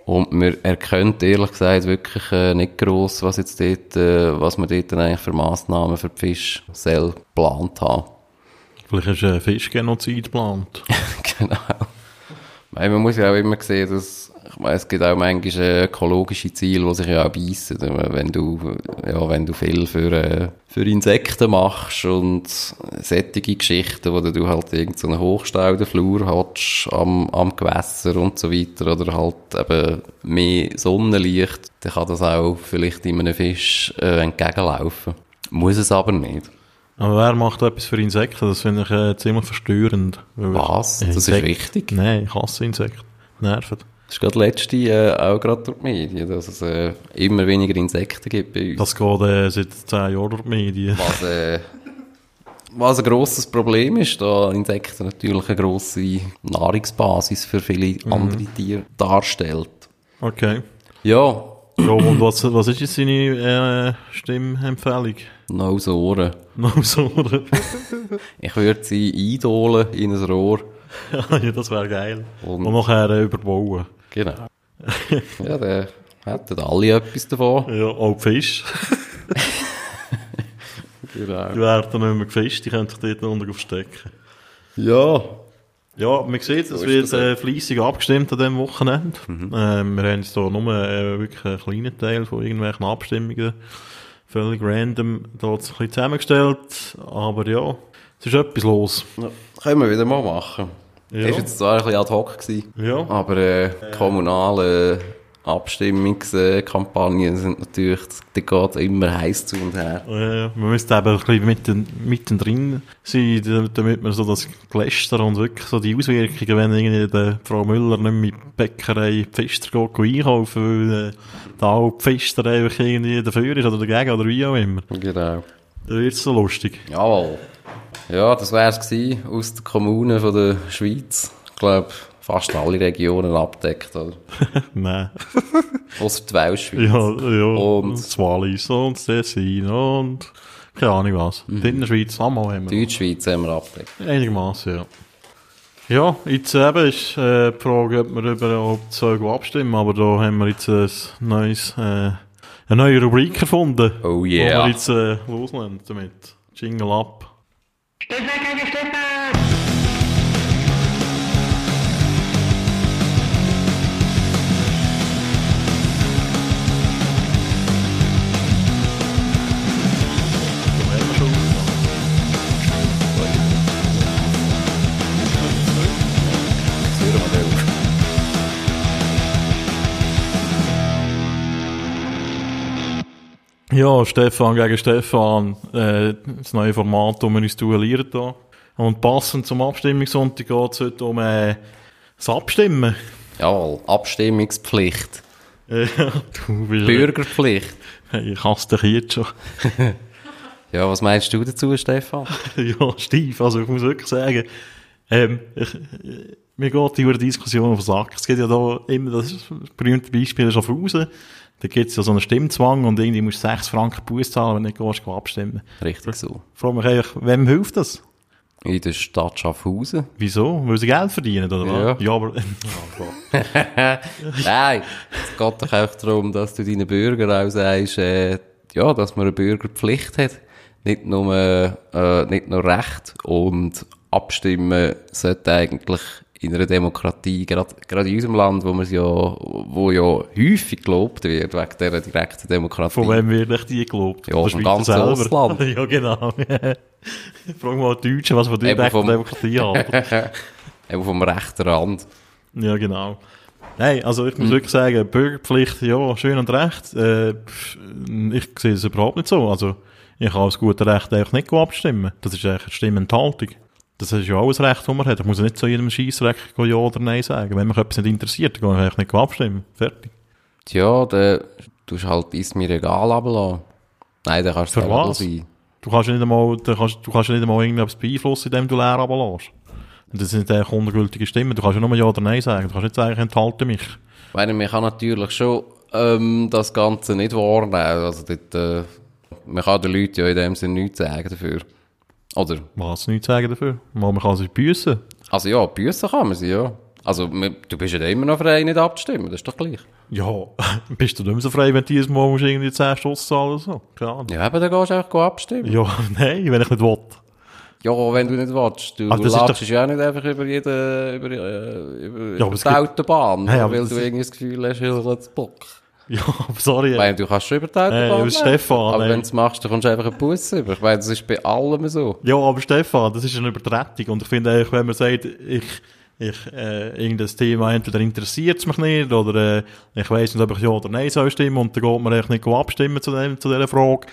Und man erkennt ehrlich gesagt wirklich äh, nicht gross, was jetzt dort, äh, was man dort eigentlich für Massnahmen für die Fische geplant haben. Vielleicht ist ein Fischgenozid geplant. genau. Weil man muss ja auch immer sehen, dass ich meine, es gibt auch manchmal äh, ökologische Ziele, die sich ja auch beißen. Wenn du, ja, wenn du viel für, äh, für Insekten machst und sättige Geschichten, wo du halt irgendeinen so Hochstaudenflur hast am, am Gewässer und so weiter oder halt eben mehr Sonnenlicht, dann kann das auch vielleicht in einem Fisch äh, entgegenlaufen. Muss es aber nicht. Aber wer macht etwas für Insekten? Das finde ich äh, ziemlich verstörend. Was? Das ist wichtig? Nein, ich hasse Insekten. Nerven. Das ist gerade letzte äh, auch gerade durch die Medien, dass es äh, immer weniger Insekten gibt bei uns. Das geht äh, seit zehn Jahren durch die Medien. Was, äh, was ein grosses Problem ist, da Insekten natürlich eine grosse Nahrungsbasis für viele Mhm. andere Tiere darstellt. Okay. Ja, Ja, und was, was ist jetzt seine äh, Stimmempfehlung? noch aus Ohren. Noch so, oder? Ich würde sie eindolen in ein Rohr. ja, das wäre geil. Und- Und, nachher äh, überbauen. Genau. ja, dann hätten alle etwas davon. Ja, auch die Fische. Genau. Die werden nicht mehr gefischt, die können sich dort unten verstecken. Ja. Ja, man sieht, es ist wird das, Mhm. äh, fleissig abgestimmt an diesem Wochenende. Ähm, wir haben jetzt hier nur äh, wirklich einen kleinen Teil von irgendwelchen Abstimmungen völlig random dort ein bisschen zusammengestellt. Aber ja, es ist etwas los. ja. Können wir wieder mal machen. Ja. Das war jetzt zwar ein bisschen ad hoc, gewesen, Ja. aber äh, kommunale Abstimmungskampagnen sind natürlich, da geht immer heiß zu und her. Äh, man müsste eben ein bisschen mitten, mittendrin sein, da- damit man so das Geläster und wirklich so die Auswirkungen, wenn irgendwie der Frau Müller nicht mehr mit der Bäckerei Pfister geht einkaufen, weil äh, da auch die Pfister einfach irgendwie dafür ist oder dagegen oder wie auch immer. Genau. Da wird es so lustig. Jawohl. Ja, das wär's gewesen aus der Kommune von der Schweiz. Ich glaube, fast alle Regionen abdeckt, oder? Nein. Ausser die Weltschweiz. Ja, ja. Und- das Wallis und das Tessin und keine Ahnung was. Mhm. In der Schweiz einmal haben wir. Deutschschweiz haben wir abdeckt. Einigermaßen, ja. Ja, jetzt eben ist äh, die Frage, ob wir überhaupt so abstimmen, aber da haben wir jetzt ein neues, äh, eine neue Rubrik erfunden. Oh Wo yeah. wir jetzt äh, loslegen damit. Jingle ab. Stellvertreter Ja, Stefan gegen Stefan, äh, das neue Format, um wir uns duellieren da. Und passend zum Abstimmungssonntag geht es heute um äh, das Abstimmen. Jawohl, Abstimmungspflicht. Äh, du bist Bürgerpflicht. Hey, ich hasse dich jetzt schon. Ja, was meinst du dazu, Stefan? ja, Steve, also ich muss wirklich sagen, ähm, ich, äh, mir geht die Diskussion auf den Sack. Es geht ja da immer das berühmte Beispiel Schaffhausen. Da gibt es ja so einen Stimmzwang und irgendwie musst du 6 Franken Buß zahlen, wenn du nicht gehst, geh abstimmen. Richtig so. Ich frage mich eigentlich, wem hilft das? In der Stadt Schaffhausen. Wieso? Weil sie Geld verdienen, oder was? Ja. Ja, aber... Nein, es geht doch auch darum, dass du deinen Bürgern auch sagst, äh, ja, dass man eine Bürgerpflicht hat. Nicht nur, äh, nicht nur Recht. Und abstimmen sollte eigentlich in einer Demokratie, gerade, gerade in unserem Land, wo man ja, wo ja häufig gelobt wird, wegen dieser direkten Demokratie. Von wem wird echt die gelobt? Ja, der vom ganzen. Ausland. ja, genau. Frag mal die Deutschen, was von Eben direkt vom- Demokratie haben. Eben vom rechten Rand. Ja, genau. Nein, also ich muss Hm. wirklich sagen, Bürgerpflicht, ja, schön und recht. Äh, ich sehe es überhaupt nicht so. Also, ich kann aus gutem Recht eigentlich nicht abstimmen. Das ist eigentlich eine Stimmenthaltung. Das ist ja alles Recht, das man hat. Ich muss ja nicht zu jedem Scheissrecht Ja oder Nein sagen. Wenn mich etwas nicht interessiert, dann kann ich nicht abstimmen. Fertig. Tja, dann tust du halt ist mir egal runterlassen. Nein, dann kannst du selber sein. Du kannst ja nicht einmal, du kannst, du kannst ja nicht einmal irgendetwas beeinflussen, indem du leer runterlässt. Das sind eigentlich ungültige Stimmen. Du kannst ja nur Ja oder Nein sagen. Du kannst nicht sagen, ich enthalte mich. Ich meine, man kann natürlich schon ähm, das Ganze nicht wahrnehmen. Also dort, äh, man kann den Leuten ja in dem Sinne nichts sagen dafür. Oder? Was nicht sagen dafür? Man kann sich büssen. Also ja, büssen kann man sie, ja. Also du bist ja immer noch frei, nicht abzustimmen. Das ist doch gleich. Ja, bist du nicht mehr so frei, wenn du dieses Mal musst irgendwie 10 Stutz zahlen oder so? Keine Ahnung. Ja, eben, dann gehst du einfach abstimmen. Ja, nein, wenn ich nicht will. Ja, wenn du nicht willst. Du Aber das ist latschst doch- ja auch nicht einfach über jede, über, äh, über, aber über es die gibt- Autobahn, Hey, aber weil du irgendwie das Gefühl hast, ich will Bock. Ja, sorry. Ich meine, du kannst schon über die Autobahn Hey, Stefan, aber wenn du es machst, dann kommst du einfach einen Bus über. Ich meine, das ist bei allem so. Ja, aber Stefan, das ist eine Übertretung. Und ich finde eigentlich, wenn man sagt, ich, ich, äh, irgendein Thema entweder interessiert es mich nicht, oder, äh, ich weiss nicht, ob ich ja oder nein soll stimmen, und dann geht man eigentlich nicht abstimmen zu, dem, zu dieser Frage,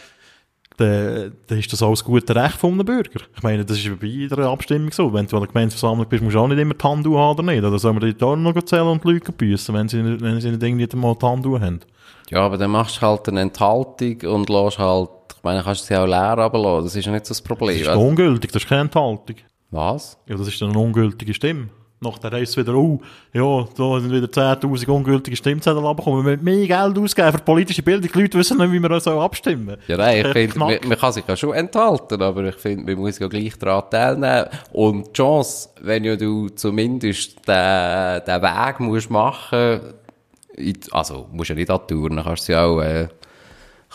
dann, dann ist das auch das gute Recht von einem Bürger. Ich meine, das ist bei jeder Abstimmung so. Wenn du an der Gemeindeversammlung bist, musst du auch nicht immer die Hand haben oder nicht. Oder soll man die auch noch zählen und die Leute büssen, wenn sie, wenn sie nicht irgendwie mal die Hand haben? Ja, aber dann machst du halt eine Enthaltung und lässt halt, ich meine, kannst du sie auch leer runterlassen. Das ist ja nicht so das Problem. Das ist Also, ungültig, das ist keine Enthaltung. was? Ja, das ist dann eine ungültige Stimme. Nachher heisst es wieder, oh, ja, da sind wieder 10.000 ungültige Stimmzettel abgekommen. Wir müssen mehr Geld ausgeben für politische Bildung. Die Leute wissen nicht, wie wir so abstimmen. Ja, nein, ich ist finde, man, man kann sich ja schon enthalten, aber ich finde, man muss ja gleich daran teilnehmen. Und die Chance, wenn ja du zumindest den, den Weg musst machen, die- also, musst ja nicht an die Tour, dann kannst du ja auch, äh,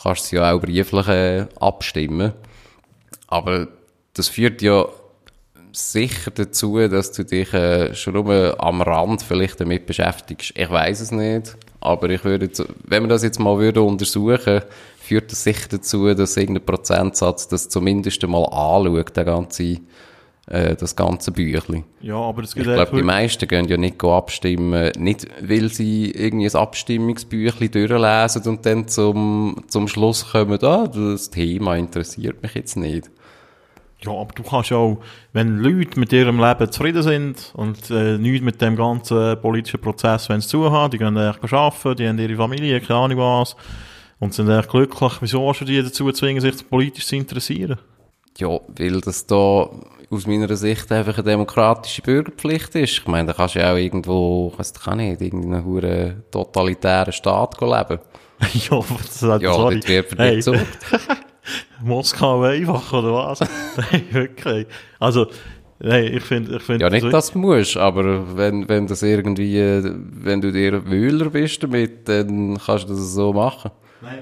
kannst du ja auch brieflich äh, abstimmen. Aber das führt ja sicher dazu, dass du dich äh, schon nur am Rand vielleicht damit beschäftigst. Ich weiß es nicht, aber ich würde, jetzt- wenn wir das jetzt mal würde untersuchen, führt das sicher dazu, dass irgendein Prozentsatz das zumindest einmal anschaut, der ganze, äh, das ganze Büchlein. Ja, aber es Ich gibt glaube, einfach- die meisten gehen ja nicht abstimmen, nicht weil sie irgendwie ein Abstimmungsbüchlein durchlesen und dann zum, zum Schluss kommen, ah, das Thema interessiert mich jetzt nicht. Ja, aber du kannst auch, wenn Leute mit ihrem Leben zufrieden sind und äh, nichts mit dem ganzen politischen Prozess wenn sie die gehen eigentlich arbeiten, die haben ihre Familie, keine Ahnung was, und sind eigentlich glücklich, wieso hast du die dazu zwingen, sich politisch zu interessieren? Ja, weil das da aus meiner Sicht einfach eine demokratische Bürgerpflicht ist. Ich meine, da kannst du ja auch irgendwo, ich auch nicht, irgendeinen hure totalitären Staat leben. ja, das ist Ja, sorry. dort wird für Hey. Moskau einfach, oder was? Nein, wirklich. Also, nein, ich finde, ich finde... Ja, nicht, dass du musst, aber wenn, wenn das irgendwie, wenn du dir Wühler bist damit, dann kannst du das so machen.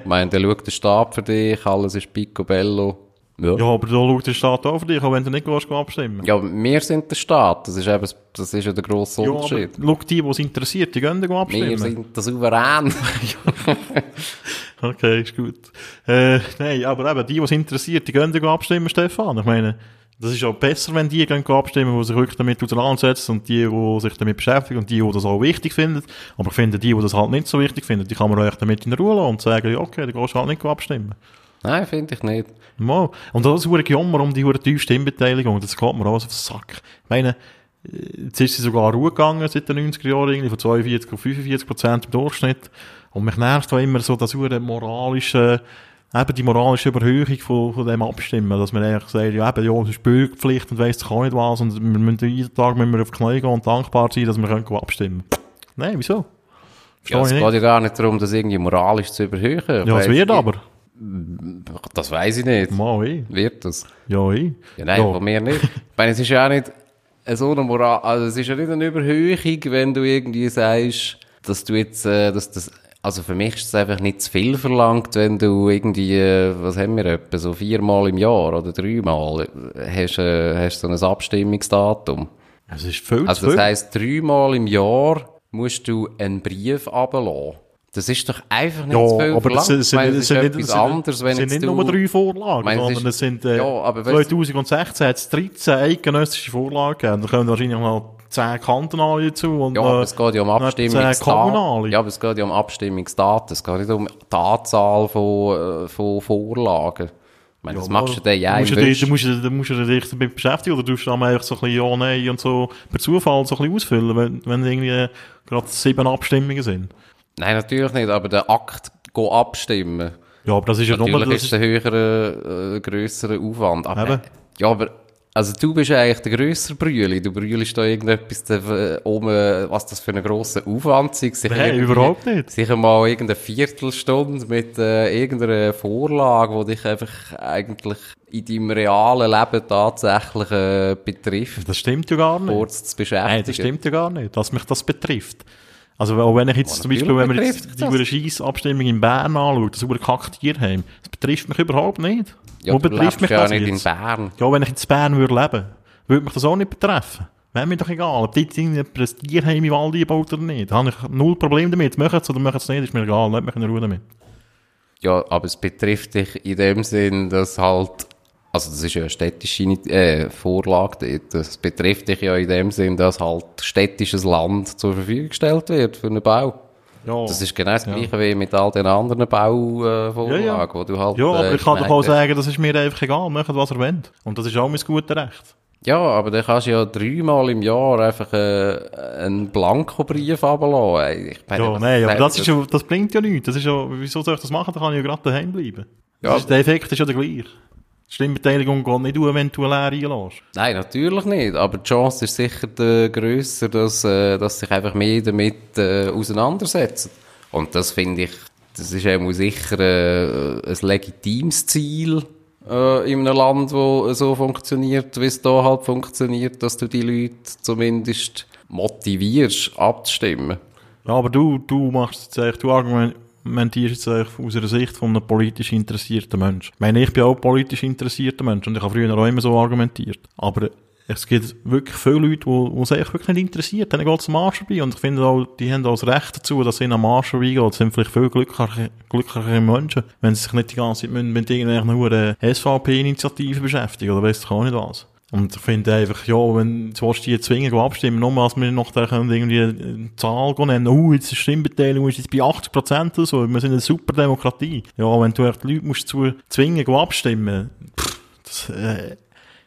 Ich meine, der schaut den Staat für dich, alles ist picobello. Ja. Ja, aber da schaut der Staat auch für dich, auch wenn du nicht gehst, geh abstimmen. Ja, wir sind der Staat, das ist eben, das ist ja der grosse Ja, Unterschied. schau die, die es interessiert, die gehen dann wir abstimmen. sind der Souverän. Okay, ist gut. Äh, nein, aber eben, die, die es interessiert, die gehen abstimmen, Stefan. Ich meine, das ist auch besser, wenn die gehen abstimmen, die sich wirklich damit auseinandersetzen und die, die sich damit beschäftigen und die, die das auch wichtig finden. Aber ich finde, die, die das halt nicht so wichtig finden, die kann man euch damit in Ruhe lassen und sagen, okay, dann gehst du halt nicht abstimmen. Nein, finde ich nicht. Mal. Und das ist ein Jammer um die tiefe Stimmbeteiligung. Das geht mir alles auf den Sack. Ich meine, äh, jetzt ist sie sogar Ruhe gegangen seit den 90er Jahren, irgendwie von 42 auf 45 Prozent im Durchschnitt. Und mich nervt auch immer so das hure moralische, eben die moralische Überhöhung von, von dem Abstimmen, dass man eigentlich sagt, ja eben, ja, es ist Bürgerpflicht und weiss doch auch nicht was und wir müssen jeden Tag müssen wir auf die Knie gehen und dankbar sein, dass wir können abstimmen Nein, wieso? Ja, es Verstehe geht ja gar nicht darum, das irgendwie moralisch zu überhöhen. Ja, es wird aber. Das weiß ich nicht. Mal, eh. Wird das? Ja, eh. Ja, nein, Ja. von mir nicht. Ich meine, es ist ja auch nicht so eine Moral, also es ist ja nicht eine Überhöhung, wenn du irgendwie sagst, dass du jetzt, äh, dass das, also für mich ist es einfach nicht zu viel verlangt, wenn du irgendwie, äh, was haben wir etwa, so viermal im Jahr oder dreimal äh, hast, äh, hast so ein Abstimmungsdatum. Es ist viel Also das heisst, dreimal im Jahr musst du einen Brief ablassen. Das ist doch einfach nicht Ja, zu viel aber das verlangt. sind, Ich sind, meine, das das sind ist das sind, anderes, wenn das sind nicht du... nur drei Vorlagen, meine, es sondern es sind äh, Ja, aber weißt du- 2016 hat es 13 eidgenössische Vorlagen gegeben. Da kommen wahrscheinlich noch 10 kantonale dazu. Und, Ja, aber es geht ja um noch 10 Abstimmungsdaten. Ja, aber es geht ja um Abstimmungsdaten. Es geht nicht um die Anzahl von, äh, von Vorlagen. Ich meine, das machst du dann ja du musst, du du musst, du musst du dich damit beschäftigen oder du musst dann einfach so ein bisschen Ja, Nein und so per Zufall so ein bisschen ausfüllen, wenn, wenn irgendwie gerade sieben Abstimmungen sind. Nein, natürlich nicht, aber der Akt, go abstimmen. Ja, aber das ist ja nur, Natürlich ist ein höherer, äh, grösserer Aufwand. Aber, Eben. ja, aber, also du bist eigentlich der grössere Brüeli. Du brühlst da irgendetwas äh, um, äh, was das für einen grossen Aufwand ist. Nein, überhaupt nicht. Sicher mal irgendeine Viertelstunde mit äh, irgendeiner Vorlage, die dich einfach eigentlich in deinem realen Leben tatsächlich äh, betrifft, das stimmt ja gar nicht. kurz zu beschäftigen. Nein, das stimmt ja gar nicht, dass mich das betrifft. Also, auch wenn ich jetzt Oh, zum Beispiel, wenn wir jetzt die das. Scheissabstimmung in Bern anschauen, das über Kaktierheim, das betrifft mich überhaupt nicht. Ja, Wo du betrifft mich ja das nicht in jetzt? Bern. Ja, wenn ich jetzt in Bern würde leben, würde mich das auch nicht betreffen. Wäre mir doch egal, ob dort irgendjemand ein Tierheim im Wald einbaut oder nicht. Da habe ich null Problem damit. Machen es oder machen es nicht, ist mir egal. Lasst mich in Ruhe damit. Ja, aber es betrifft dich in dem Sinn, dass halt, also das ist ja eine städtische äh, Vorlage. Das betrifft dich ja in dem Sinn, dass halt städtisches Land zur Verfügung gestellt wird für einen Bau. Ja, Das ist genau das Gleiche wie mit all den anderen Bauvorlagen, Ja, ja. wo du halt... ja aber äh, ich kann doch auch sagen, das ist mir einfach egal. Macht, was ihr wollt. Und das ist auch mein gutes Recht. Ja, aber dann kannst du ja dreimal im Jahr einfach äh, einen Blankobrief runterlassen. Ich Ja, was- nein, aber das, ist ja, das bringt ja nichts. Das ist ja, wieso soll ich das machen? Da kann ich ja gerade daheim bleiben. Ja. Ist, der Effekt ist ja der gleiche. Stimmbeteiligung geht nicht durch, wenn du leer einlässt. Nein, natürlich nicht. Aber die Chance ist sicher äh, grösser, dass, äh, dass sich einfach mehr damit äh, auseinandersetzen. Und das finde ich, das ist eben sicher äh, ein legitimes Ziel äh, in einem Land, wo so funktioniert, wie es da halt funktioniert, dass du die Leute zumindest motivierst, abzustimmen. Ja, aber du, du machst jetzt eigentlich, du argumentierst jetzt eigentlich aus einer Sicht von einem politisch interessierten Mensch. Ich meine, ich bin auch politisch interessierter Mensch und ich habe früher auch immer so argumentiert. Aber es gibt wirklich viele Leute, die, die eigentlich wirklich nicht interessiert. Dann geht es am Arsch vorbei. Und ich finde auch, die haben auch das Recht dazu, dass ihnen am Arsch vorbeigeht. Das sind vielleicht viel glücklichere, glücklichere Menschen, wenn sie sich nicht die ganze Zeit mit, irgendwelchen SVP-Initiativen beschäftigen oder weiss ich auch nicht was. Und ich finde einfach, ja, wenn du willst, die zwingen, abstimmen, nur als wir noch da können irgendwie eine Zahl nennen, uh, jetzt ist die Stimmbeteiligung ist jetzt bei 80% oder so, wir sind eine super Demokratie. Ja, wenn du echt die Leute musst zu zwingen, abstimmen, pff, das, äh,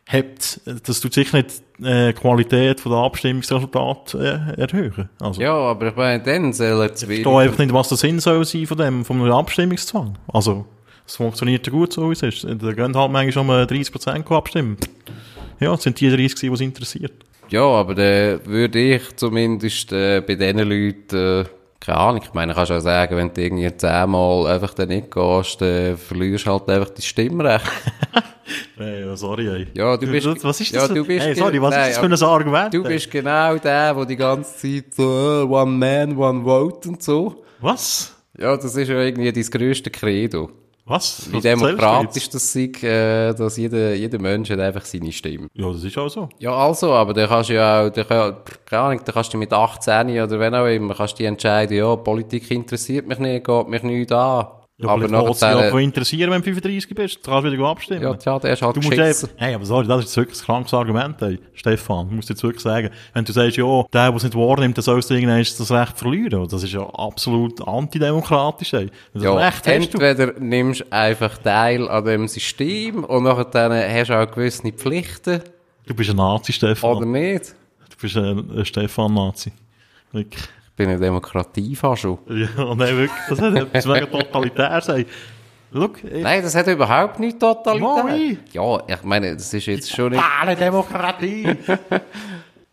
hebt, das tut sicher nicht äh, die Qualität von der Abstimmungsresultate äh, erhöhen. Also, Ja, aber ich meine, dann sollen sie ich verstehe einfach nicht, was der Sinn soll sein von dem, von einem Abstimmungszwang. Also, es funktioniert ja gut so, wie es ist. Da gehen halt manchmal schon mal 30% abstimmen. Ja, es sind die 30, die es interessiert. Ja, aber dann würde ich zumindest äh, bei diesen Leuten, äh, keine Ahnung, ich meine, kannst du auch sagen, wenn du irgendwie zehnmal einfach dann nicht gehst, dann verlierst du halt einfach dein Stimmrecht. Hey, ja, sorry, ey. Ja, du bist- Was ist ja, das? für- du bist hey, sorry, was Nein, ist das für ein Argument? Du bist genau der, der die ganze Zeit so, äh, one man, one vote und so. Was? Ja, das ist ja irgendwie dein grösste Credo. Was? Wie demokratisch das sei, äh, dass jeder, jeder Mensch hat einfach seine Stimme. Ja, das ist auch so. Ja, also, aber dann kannst du ja auch, dann, kann- keine Ahnung, dann kannst du mit 18 oder wenn auch immer, kannst du entscheiden, ja, Politik interessiert mich nicht, geht mich nicht an. Ja, aber aber nachher... nachher, Ja, interessieren, wenn du 35 bist. Du kannst wieder abstimmen. ja, tja, der ist halt Du musst einfach, hey, aber sorry, das ist wirklich ein krankes Argument, ey. Stefan, du musst jetzt wirklich sagen, wenn du sagst, ja, der, der es nicht wahrnimmt, der soll es irgendwann das Recht verlieren. Das ist ja absolut antidemokratisch, ey. Das Ja, Recht hast du. entweder nimmst du einfach Teil an dem System und nachher dann hast du auch gewisse Pflichten, Du bist ein Nazi, Stefan. oder nicht. Du bist ein, ein Stefan-Nazi. Wirklich. Ich bin eine Demokratie fast schon. Ja, nein, wirklich. Das hat etwas wegen totalitär sein. Ich, Nein, das hat überhaupt nicht totalitär. Moi. Ja, ich meine, das ist jetzt schon nicht... alle Demokratie.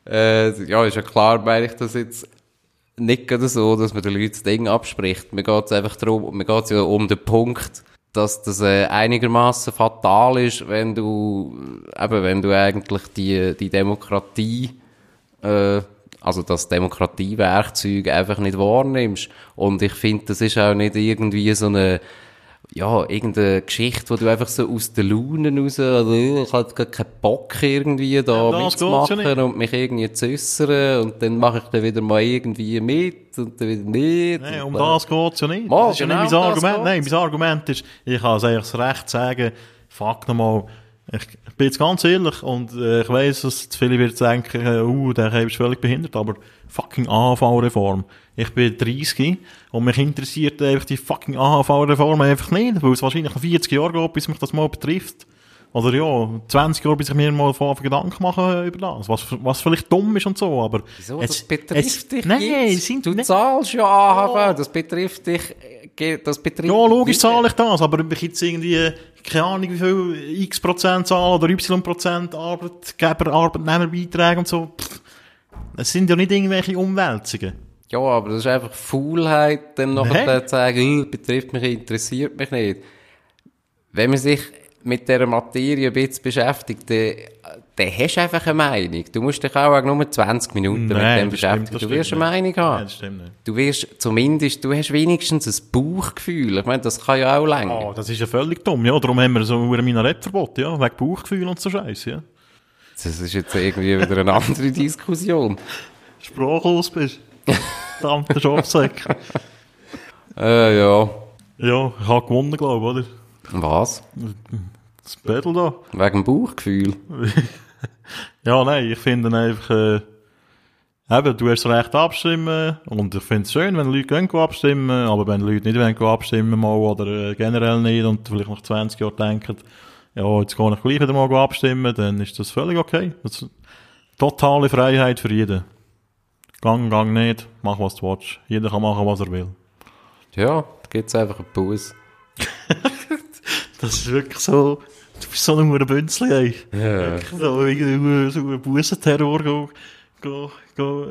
Äh, ja, ist ja klar, meine ich das jetzt nicht gerade so, dass man den Leuten das Ding abspricht. Mir geht es einfach darum, mir geht es ja um den Punkt, dass das äh, einigermaßen fatal ist, wenn du, eben, wenn du eigentlich die, die Demokratie, äh, also das Demokratiewerkzeug einfach nicht wahrnimmst. Und ich finde, das ist auch nicht irgendwie so eine, ja, irgendeine Geschichte, wo du einfach so aus der Laune raus, also, ich habe gar keinen Bock irgendwie da Ja, mitzumachen und mich irgendwie zu äußern und dann mache ich dann wieder mal irgendwie mit und dann wieder nicht. Nein, um das geht's ja nicht. Mal, das ist ja genau nicht um mein Argument. Nein, geht's. mein Argument ist, ich kann es eigentlich das Recht sagen, fuck nochmal, ich bin jetzt ganz ehrlich und äh, ich weiss, dass viele wird denken, äh, uh, der ist völlig behindert, aber fucking AHV-Reform. Ich bin 30 und mich interessiert einfach die fucking AHV-Reform einfach nicht, weil es wahrscheinlich noch 40 Jahre geht, bis mich das mal betrifft. Oder ja, 20 Jahre, bis ich mir mal von Gedanken mache über das. Was, was vielleicht dumm ist und so, aber... Wieso? es- das betrifft es- dich Nein, jetzt. sind Du nicht- zahlst ja AHV, das betrifft dich, äh, das betrifft Ja, logisch zahle ich das, aber ich jetzt irgendwie, keine Ahnung, wie viel x Prozent zahle oder y Prozent Arbeitgeber, Arbeitnehmerbeiträge und so, es sind ja nicht irgendwelche Umwälzungen. Ja, aber das ist einfach Faulheit, dann nachher zu sagen, «Äh, betrifft mich, interessiert mich nicht. Wenn man sich mit dieser Materie ein bisschen beschäftigt, dann, dann hast du einfach eine Meinung. Du musst dich auch nur 20 Minuten mit dem stimmt, beschäftigen. das Du stimmt wirst eine nicht. Meinung Nein, haben. das stimmt nicht. Du wirst zumindest, du hast wenigstens ein Bauchgefühl. Ich meine, das kann ja auch länger. Oh, das ist ja völlig dumm, ja. Darum haben wir so ein Minarettverbot, ja. Wegen Bauchgefühl und so Scheiße, ja. Das ist jetzt irgendwie wieder eine andere Diskussion. Sprachlos bist. Verdammter Schafsäck. Äh, ja. Ja, ich habe gewonnen, glaube ich, oder? Was? Das Battle da. Wegen dem Bauchgefühl? Ja, nein, ich finde einfach, äh, eben, du hast Recht abstimmen und ich finde es schön, wenn Leute gehen abstimmen, aber wenn Leute nicht wollen abstimmen mal oder äh, generell nicht und vielleicht nach 20 Jahren denken, ja, jetzt gehe ich gleich wieder mal abstimmen, dann ist das völlig okay. Das totale Freiheit für jeden. Gang, gang nicht, mach was du willst. Jeder kann machen, was er will. Ja, da gibt's einfach einen Bus. Das ist wirklich so, du bist so ein Bünzli, ey. Ja. So, irgendwie so ein Bussenterror, go, go, go,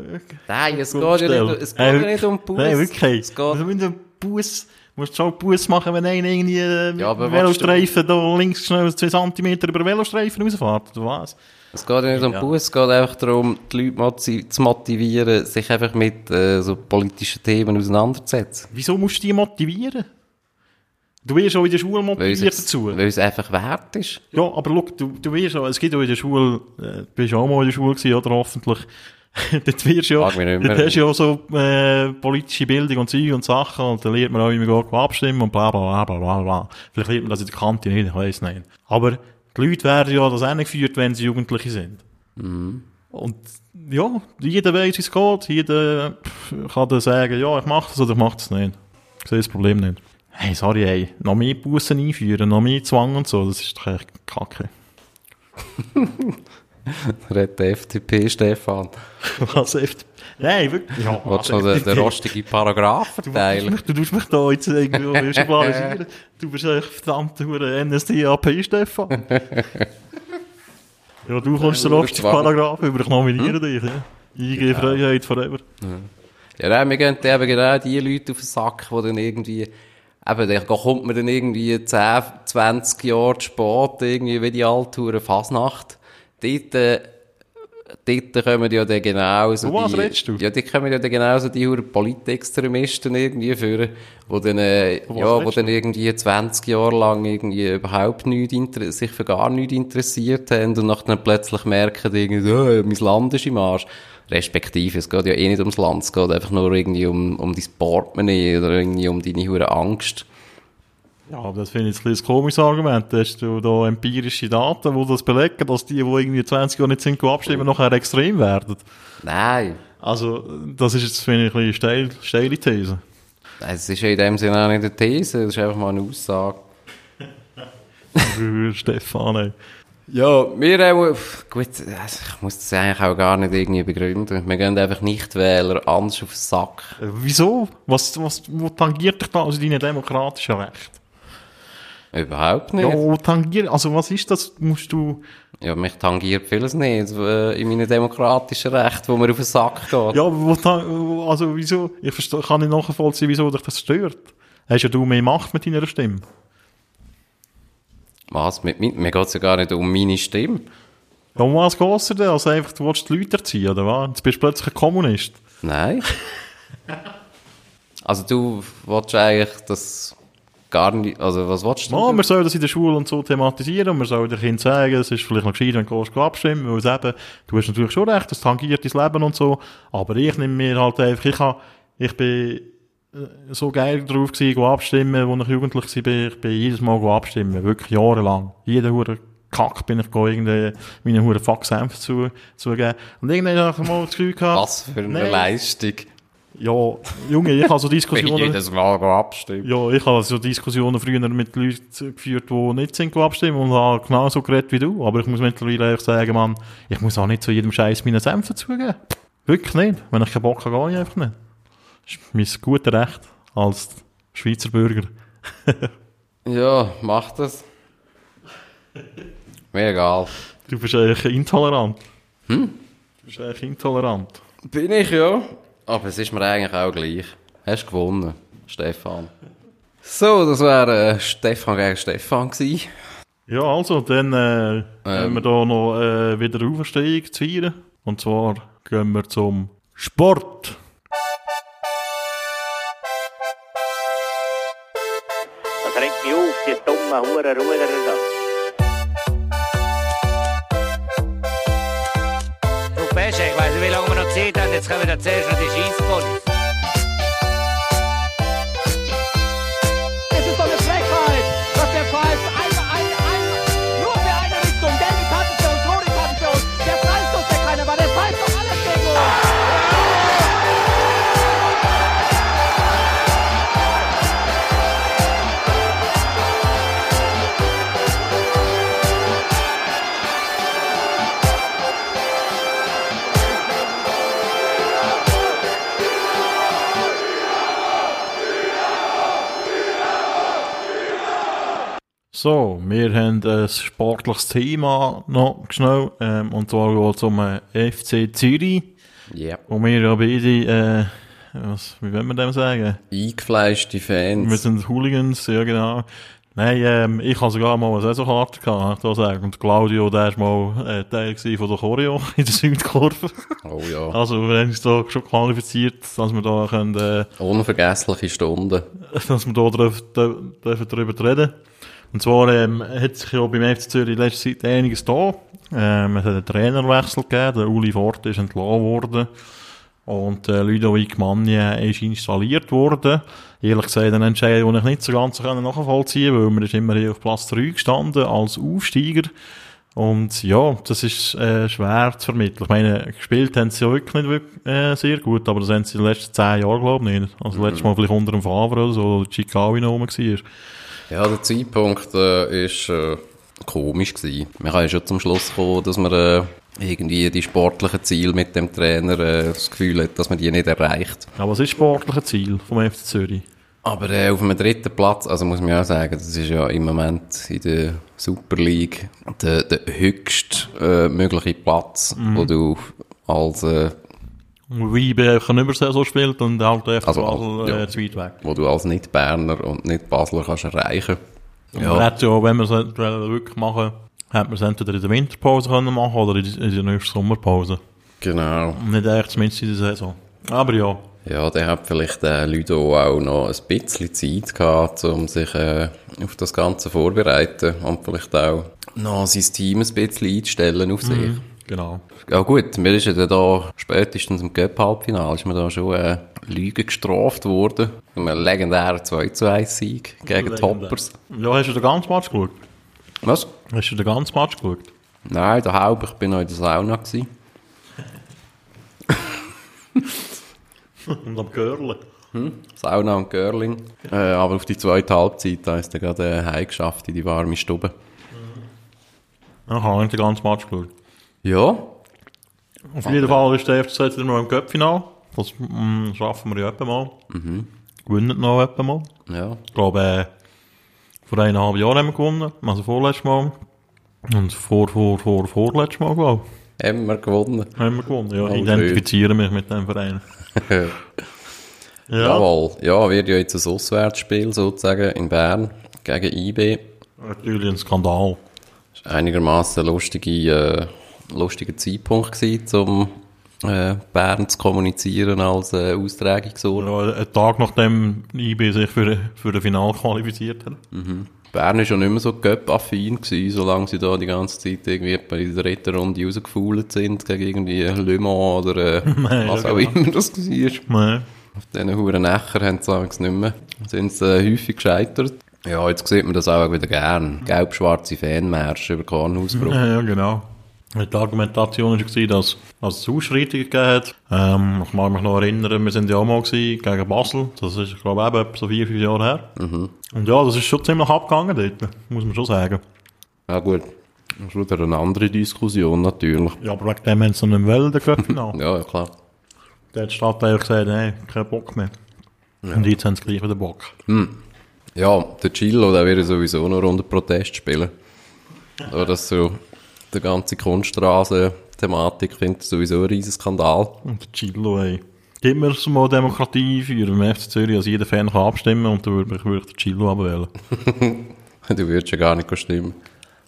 Nein, es geht ja nicht, es geht ja nicht um Bus. Nein, wirklich. Es geht, Also, wenn du Bus, musst du schon Bus machen, wenn einer irgendwie äh, mit Ja, du- Velostreifen da links schnell 2 cm über den Velostreifen rausfährt, oder was? es geht ja nicht um Bus, es geht einfach darum, die Leute zu motivieren, sich einfach mit äh, so politischen Themen auseinanderzusetzen. Wieso musst du die motivieren? Du wirst auch in der Schule motiviert dazu. weil es einfach wert ist. Ja, aber look, du, du wirst auch, es gibt auch in der Schule, äh, du bist auch mal in der Schule gewesen, oder hoffentlich. dort wirst du ja, dort hast du ja auch so, äh, politische Bildung und Zeug und Sachen und dann lernt man auch, wie man geht abstimmen und bla, bla, bla, bla, bla. Vielleicht lernt man das in der Kante nicht, ich weiss nicht. Aber die Leute werden ja das auch geführt, wenn sie Jugendliche sind. Und, ja, jeder weiss, wie es geht, jeder kann dann sagen, ja, ich mach das oder ich mach das nicht. Ich sehe das Problem nicht. Hey, sorry, ey, noch mehr Bussen einführen, noch mehr Zwang und so, das ist doch echt kacke. Redet der FDP, Stefan. Was FDP? Nein, wirklich. Ja, Willst du noch den, den rostigen Paragraph Du, verteilen? du tust mich da jetzt irgendwie schubladisieren. Du bist echt verdammt hure NSDAP, Stefan. ja, du kommst den Zwang. Paragraph über, ich nominiere dich. Ja. IG Freiheit forever. Ja, nein, wir gehen eben genau die Leute auf den Sack, die dann irgendwie, eben, da kommt man dann irgendwie 10, 20 Jahre zu spät, irgendwie wie die Alttouren Fasnacht. Dort, äh, dort kommen ja dann genauso Von was die, redest du? Ja, dort kommen ja dann genauso die Politextremisten irgendwie führen, wo dann, äh, ja, wo dann irgendwie 20 Jahre lang irgendwie überhaupt nicht inter sich für gar nichts interessiert haben und nachher plötzlich merken, irgendwie, oh, mein Land ist im Arsch. Respektive, es geht ja eh nicht ums Land, es geht einfach nur irgendwie um, um dein Portemonnaie oder irgendwie um deine hure Angst. Ja, aber das finde ich ein bisschen ein komisches Argument. Hast du da empirische Daten, die das belegen, dass die, die irgendwie 20 Jahre nicht sind, abstimmen, nachher extrem werden? Nein. Also, das ist jetzt, finde ich, ein bisschen steil, steile These. Es ist ja in dem Sinne auch nicht eine These, das ist einfach mal eine Aussage. Stefan, ey. Ja, wir auch, pff, gut, also ich muss das eigentlich auch gar nicht irgendwie begründen. Wir gehen einfach Nichtwähler anders auf den Sack. Äh, Wieso? Was, was, wo tangiert dich da also deine demokratischen Rechte? Überhaupt nicht. Ja, Ja, tangiert, also was ist das? Musst du, mich tangiert vieles nicht äh, in meinen demokratischen Rechten, wo mir auf den Sack geht. ja, wo, also wieso? Ich verstehe, kann nicht nachvollziehen, wieso dich das stört. Hast ja du mehr Macht mit deiner Stimme? Was? Mit, mit, mir geht's ja gar nicht um meine Stimme. Ja, um was geht's dir denn? Also einfach, du willst die Leute erziehen, oder was? Jetzt bist du plötzlich ein Kommunist. Nein. also du willst eigentlich das gar nicht, also was willst du? Ja, man soll das in der Schule und so thematisieren und man soll den Kindern sagen, es ist vielleicht noch gescheit, wenn du abstimmen, weil es eben, du hast natürlich schon recht, das tangiert dein Leben und so, aber ich nehme mir halt einfach, ich, ha, ich bin äh, so geil drauf gewesen, abstimmen, als ich jugendlich war, ich bin jedes Mal abstimmen, wirklich jahrelang. Jeden hure Kack bin ich irgendwie meine hure Faxsenf zu, zugeben. Und irgendwann habe ich mal das Gefühl gehabt, was für eine Nein. Leistung. Ja, Junge, ich habe so Diskussionen... jedes Mal abstimmen. Ja, ich habe so Diskussionen früher mit Leuten geführt, die nicht sind abstimmen und habe genauso geredet wie du. Aber ich muss mittlerweile ehrlich sagen, Mann, ich muss auch nicht zu jedem Scheiß meinen Senf dazugeben. Wirklich nicht. Wenn ich keinen Bock habe, gehe ich einfach nicht. Das ist mein gutes Recht als Schweizer Bürger. Ja, mach das. Mir egal. Du bist eigentlich intolerant. Hm? Du bist eigentlich intolerant. Bin ich ja. Aber es ist mir eigentlich auch gleich. Hast gewonnen, Stefan. So, das wäre äh, Stefan gegen Stefan gewesen. Ja, also, dann äh, haben wir da noch äh, wieder Auferstehung zu feiern. Und zwar gehen wir zum Sport. Das regt mich auf, die dummen Huren Ruderer da. Ich weiss nicht, wie lange wir noch Zeit haben. Jetzt kommen wir zuerst noch die Scheissponys. So, wir haben ein sportliches Thema noch schnell. Ähm, und zwar geht es um äh, FC Zürich. Ja. Und wir ja beide, äh, was, wie wollen wir dem sagen? Eingefleischte Wir Fans. sind Hooligans, ja genau. Nein, ähm, ich habe sogar mal eine Saisonkarte gehabt, ich sagen. Und Claudio, der war mal äh, Teil von der Choreo in der Südkurve. Oh ja. Also, wir haben uns da schon qualifiziert, dass wir da können, äh, Unvergessliche Stunden. dass wir da dürfen drüber reden. Und zwar, ähm, hat sich ja beim FC Zürich in letzter Zeit einiges da. Ähm, es hat einen Trainerwechsel gegeben, der Uli Fort ist entlassen worden. Und äh, Ludovic Magna ist installiert worden. Ehrlich gesagt, ein Entscheidung, den ich nicht so ganz so nachvollziehen konnte, weil man ist immer hier auf Platz 3 gestanden als Aufsteiger. Und ja, das ist äh, schwer zu vermitteln. Ich meine, gespielt haben sie ja wirklich nicht wirklich, äh, sehr gut, aber das haben sie in den letzten 10 Jahren, glaube ich, nicht. Also letztes Mal vielleicht unter dem Favre oder so, oder Chicago noch war. Ja, der Zeitpunkt äh, ist äh, komisch gewesen. Wir haben ja schon zum Schluss kommen, dass man äh, irgendwie die sportlichen Ziele mit dem Trainer äh, das Gefühl hat, dass man die nicht erreicht. Aber was ist das sportliche Ziel vom FC Zürich? Aber äh, auf einem dritten Platz, also muss man ja auch sagen, das ist ja im Moment in der Super League der, der höchst äh, mögliche Platz, wo du als äh, Wie IB einfach eine Übersaison spielt und halt FC Also, Basel ja. äh, zu weit weg. wo du als Nicht-Berner und Nicht-Basler kannst erreichen. Ja. Man hätte ja, wenn wir es wirklich machen, hätte man es entweder in der Winterpause können machen oder in der- in der nächsten Sommerpause. Genau. Und nicht echt zumindest in der Saison. Aber ja. Ja, der hat vielleicht äh, Ludo auch noch ein bisschen Zeit gehabt, um sich äh, auf das Ganze vorzubereiten und vielleicht auch noch sein Team ein bisschen einzustellen auf sich. Genau. Ja gut, mir ist ja dann da spätestens im Cup-Halbfinale ist mir da schon äh, Lüge gestraft worden. Mit einem legendären 2 zu 1 Sieg gegen Toppers. Ja, hast du den ganzen Match geschaut? Was? Hast du den ganzen Match geschaut? Nein, der Haupt, ich bin noch in der Sauna gewesen. Und am Görle. Sauna und Görling. Äh, aber auf die zweite Halbzeit, da ist er gerade äh, heimgeschafft in die warme Stube. Ja, habe ich den ganzen Match geschaut. Ja, Auf jeden Fall ist der FC jetzt noch im Cup-Final. Das mm, schaffen wir ja etwa mal. Gewinnen noch etwa mal. ja. Ich glaube, äh, vor eineinhalb Jahren haben wir gewonnen. Also vorletztes Mal. Und vor, vor, vor, vorletztes Mal, glaube Haben wir gewonnen. ich, haben wir gewonnen. Ja, Oh, ich identifiziere mich mit dem Verein. Ja. Jawohl. Ja, wird ja jetzt ein Auswärtsspiel sozusagen in Bern gegen IB. Natürlich ein Skandal. Einigermaßen lustige, äh, lustiger Zeitpunkt gewesen, um äh, Bern zu kommunizieren als äh, Austragungsort. Ja, ein Tag nachdem IB sich für, für das Final qualifiziert hat. Bern war schon nicht mehr so Göpp-affin solange sie da die ganze Zeit irgendwie bei der dritten Runde rausgefault sind gegen irgendwie Le Mans oder äh, Nein, was ja, auch genau. immer das war. Nein. Auf diesen huren Nächer haben sie allerdings nicht mehr. Sind sie äh, häufig gescheitert. Ja, jetzt sieht man das auch wieder gern. Gelb-schwarze Fanmärsche über Kornhausbruch. Ja, ja, genau. Die Argumentation war, dass, es Ausschreitungen gegeben hat. Ähm, ich mag mich noch erinnern, wir sind ja auch mal gewesen, gegen Basel. Das ist, glaube ich, eben etwa so vier, fünf Jahre her. Und ja, das ist schon ziemlich abgegangen dort, muss man schon sagen. Ja gut, das ist wieder eine andere Diskussion natürlich. Ja, aber wegen dem haben sie nicht wollen, den Cup-Final. Ja, ja klar. Der hat die Stadt eigentlich gesagt, nein, kein Bock mehr. Und jetzt haben sie gleich wieder Bock. Ja, der Chillo, der wird sowieso noch unter Protest spielen. Aber das so, die ganze Kunststraße-Thematik findet sowieso ein riesen Skandal. Und der Chillo, ey. Gib mir so mal Demokratie für im FC Zürich, dass jeder Fan kann abstimmen und dann würde ich, würde ich Chillo abwählen. Du würdest ja gar nicht stimmen.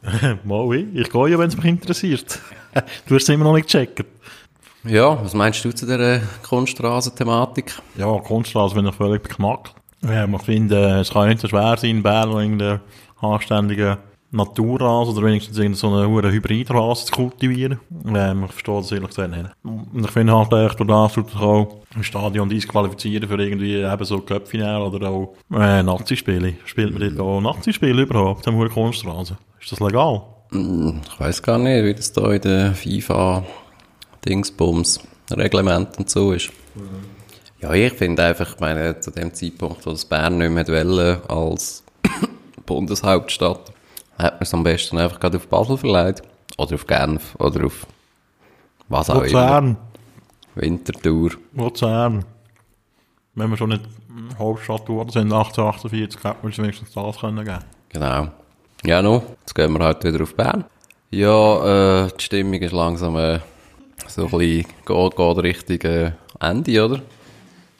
Mal ich. Ich gehe ja, wenn es mich interessiert. du hast es immer noch nicht gecheckt. Ja, was meinst du zu dieser Kunststraßenthematik? Ja, Kunststraße bin ich völlig beknackt. Ja, ich finde, es kann nicht so schwer sein, in Bern irgendeinen anständigen Naturrasen oder wenigstens irgendeine so eine hohe Hybridrase zu kultivieren. Ähm, ich verstehe das ehrlich gesagt nicht. Und ich finde halt echt, durch das auch im Stadion disqualifizieren für irgendwie eben so Köpfinale oder auch äh, Nazi-Spiele. Spielt man dort auch Nazi-Spiele überhaupt, am hohen Kunststraße? Ist das legal? Ich weiß gar nicht, wie das da in der FIFA Dingsbums Reglement und so ist. Ja, ich finde einfach, ich meine, zu dem Zeitpunkt, wo das Bern nicht mehr als Bundeshauptstadt, hat man es am besten einfach gerade auf Basel verleiht. Oder auf Genf. Oder auf was auch immer. Luzern. Winterthur. Luzern. Wenn wir schon nicht Hauptstadt geworden sind, 1848, hätte man uns wenigstens das können geben. Genau. Ja, no, jetzt gehen wir halt wieder auf Bern. Ja, äh, die Stimmung ist langsam äh, so ein bisschen, geht, geht Richtung äh, Ende, oder?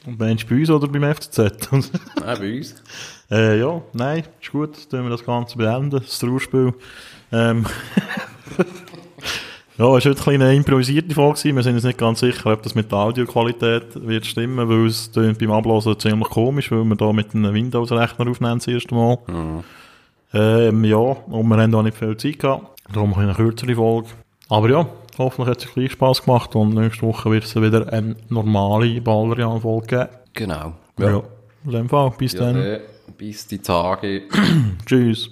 Und meinst du bei uns oder beim FCZ? Nein, bei uns. Äh, ja, nein, ist gut, dann tun wir das Ganze beenden, das Trauerspiel. Ähm, ja, es war heute ein eine improvisierte Folge, wir sind uns nicht ganz sicher, ob das mit der Audioqualität wird stimmen, weil es beim Ablassen ziemlich komisch, weil wir da mit einem Windows-Rechner aufnehmen das erste Mal. Ähm, ja, und wir haben auch nicht viel Zeit gehabt, darum eine kürzere Folge. Aber ja, hoffentlich hat es euch gleich Spass gemacht und nächste Woche wird es wieder eine normale Ballerian-Folge geben. Genau. Ja. In dem Fall, bis dann. äh, bis die Tage. Tschüss.